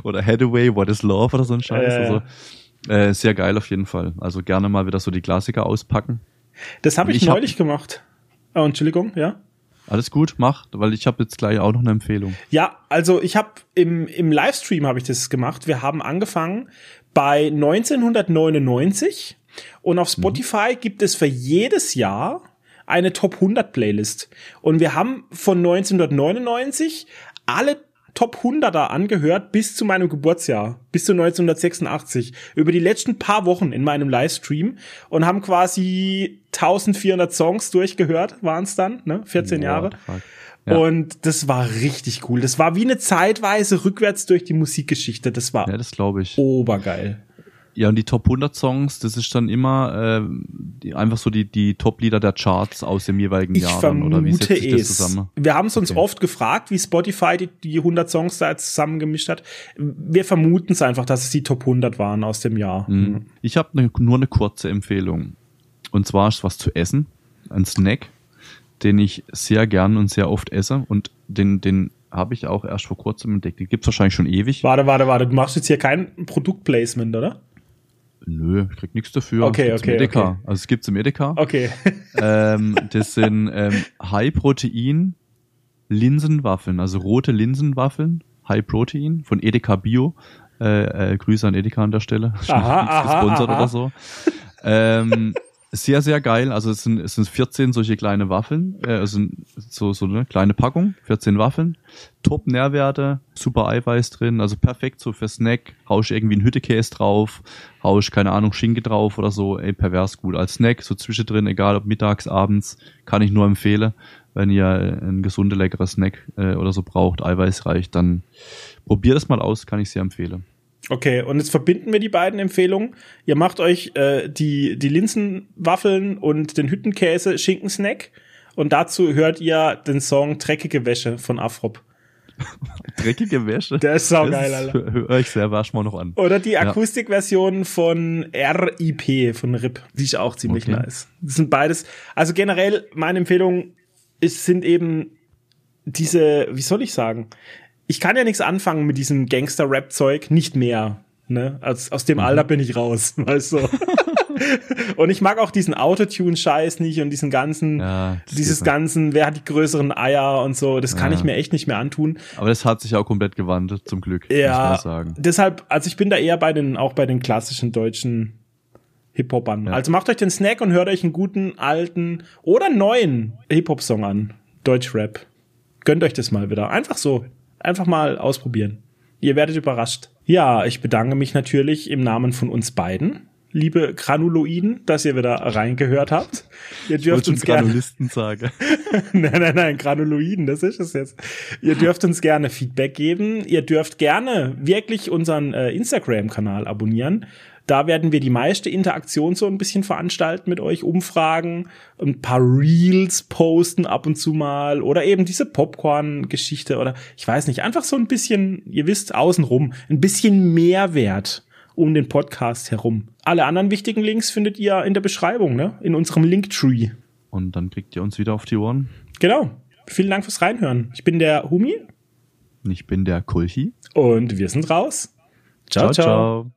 Speaker 2: oder Hathaway, What is Love oder so ein Scheiß. Äh. Also, äh, sehr geil auf jeden Fall. Also gerne mal wieder so die Klassiker auspacken.
Speaker 1: Das habe ich, ich, neulich hab, gemacht. Oh, Entschuldigung, ja.
Speaker 2: Alles gut, mach, weil ich habe jetzt gleich auch noch eine Empfehlung.
Speaker 1: Ja, also ich habe im, im Livestream habe ich das gemacht. Wir haben angefangen bei 1999 und auf mhm. Spotify mhm. gibt es für jedes Jahr eine Top 100 Playlist. Und wir haben von 1999 alle Top 100er angehört bis zu meinem Geburtsjahr, bis zu 1986, über die letzten paar Wochen in meinem Livestream und haben quasi 1400 Songs durchgehört, waren es dann, ne, 14 Boah, Jahre. Ja. Und das war richtig cool. Das war wie eine Zeitweise rückwärts durch die Musikgeschichte. Das war
Speaker 2: ja, das ich.
Speaker 1: obergeil.
Speaker 2: Ja, und die Top 100 Songs, das ist dann immer äh, die, einfach so die, die Top-Lieder der Charts aus dem jeweiligen ich Jahr. Dann, oder wie setzt sich das zusammen?
Speaker 1: Wir haben es uns okay. oft gefragt, wie Spotify die, die 100 Songs da jetzt zusammengemischt hat. Wir vermuten es einfach, dass es die Top 100 waren aus dem Jahr. Mhm.
Speaker 2: Ich habe ne, nur eine kurze Empfehlung. Und zwar ist was zu essen, ein Snack, den ich sehr gern und sehr oft esse und den, den habe ich auch erst vor kurzem entdeckt. Den gibt's wahrscheinlich schon ewig.
Speaker 1: Warte, warte, warte. Du machst jetzt hier kein Produktplacement, oder?
Speaker 2: Nö, ich krieg nichts dafür.
Speaker 1: Okay, okay,
Speaker 2: Edeka.
Speaker 1: okay.
Speaker 2: Also es gibt's im Edeka.
Speaker 1: Okay.
Speaker 2: ähm, das sind ähm, High-Protein Linsenwaffeln, also rote Linsenwaffeln, High Protein von Edeka Bio. Äh, äh, Grüße an Edeka an der Stelle.
Speaker 1: Aha, aha, gesponsert
Speaker 2: aha. oder so. Ähm, sehr, sehr geil. Also es sind, es sind 14 solche kleine Waffeln, äh, also so, so eine kleine Packung, 14 Waffeln. Top Nährwerte, super Eiweiß drin, also perfekt so für Snack. Hausch irgendwie einen Hüttekäse drauf, hausch, keine Ahnung, Schinke drauf oder so, ey, pervers gut. Als Snack, so zwischendrin, egal ob mittags, abends, kann ich nur empfehlen. Wenn ihr ein gesunder, leckerer Snack äh, oder so braucht, eiweißreich, dann probiert das mal aus, kann ich sehr empfehlen.
Speaker 1: Okay, und jetzt verbinden wir die beiden Empfehlungen. Ihr macht euch äh, die, die Linsenwaffeln und den Hüttenkäse Schinkensnack und dazu hört ihr den Song Dreckige Wäsche von Afrop.
Speaker 2: Dreckige Wäsche?
Speaker 1: Der ist saugeil, Alter.
Speaker 2: Hör ich sehr wasch mal noch an.
Speaker 1: Oder die Akustikversion von RIP, von RIP. Die ist auch ziemlich okay. nice. Das sind beides. Also generell, meine Empfehlung ist, sind eben diese, wie soll ich sagen? Ich kann ja nichts anfangen mit diesem Gangster-Rap-Zeug, nicht mehr. Ne? Aus, aus dem mhm. Alter bin ich raus, weißt du. und ich mag auch diesen Autotune-Scheiß nicht und diesen ganzen, ja, dieses ganzen, wer hat die größeren Eier und so, das kann ja. ich mir echt nicht mehr antun.
Speaker 2: Aber das hat sich auch komplett gewandelt, zum Glück.
Speaker 1: Ja, muss sagen. deshalb, also ich bin da eher bei den, auch bei den klassischen deutschen Hip-Hopern. Ja. Also macht euch den Snack und hört euch einen guten, alten oder neuen Hip-Hop-Song an. Deutsch-Rap. Gönnt euch das mal wieder. Einfach so. Einfach mal ausprobieren. Ihr werdet überrascht. Ja, ich bedanke mich natürlich im Namen von uns beiden, liebe Granuloiden, dass ihr wieder reingehört habt. Ihr dürft uns gerne
Speaker 2: Granulisten sagen.
Speaker 1: nein, nein, nein, Granuloiden, das ist es jetzt. Ihr dürft uns gerne Feedback geben. Ihr dürft gerne wirklich unseren äh, Instagram-Kanal abonnieren. Da werden wir die meiste Interaktion so ein bisschen veranstalten mit euch, Umfragen, ein paar Reels posten ab und zu mal oder eben diese Popcorn-Geschichte oder ich weiß nicht, einfach so ein bisschen, ihr wisst, außenrum, ein bisschen Mehrwert um den Podcast herum. Alle anderen wichtigen Links findet ihr in der Beschreibung, ne? In unserem Linktree.
Speaker 2: Und dann kriegt ihr uns wieder auf die Ohren.
Speaker 1: Genau. Vielen Dank fürs Reinhören. Ich bin der Humi.
Speaker 2: Ich bin der Kulchi.
Speaker 1: Und wir sind raus. ciao. ciao. ciao. ciao.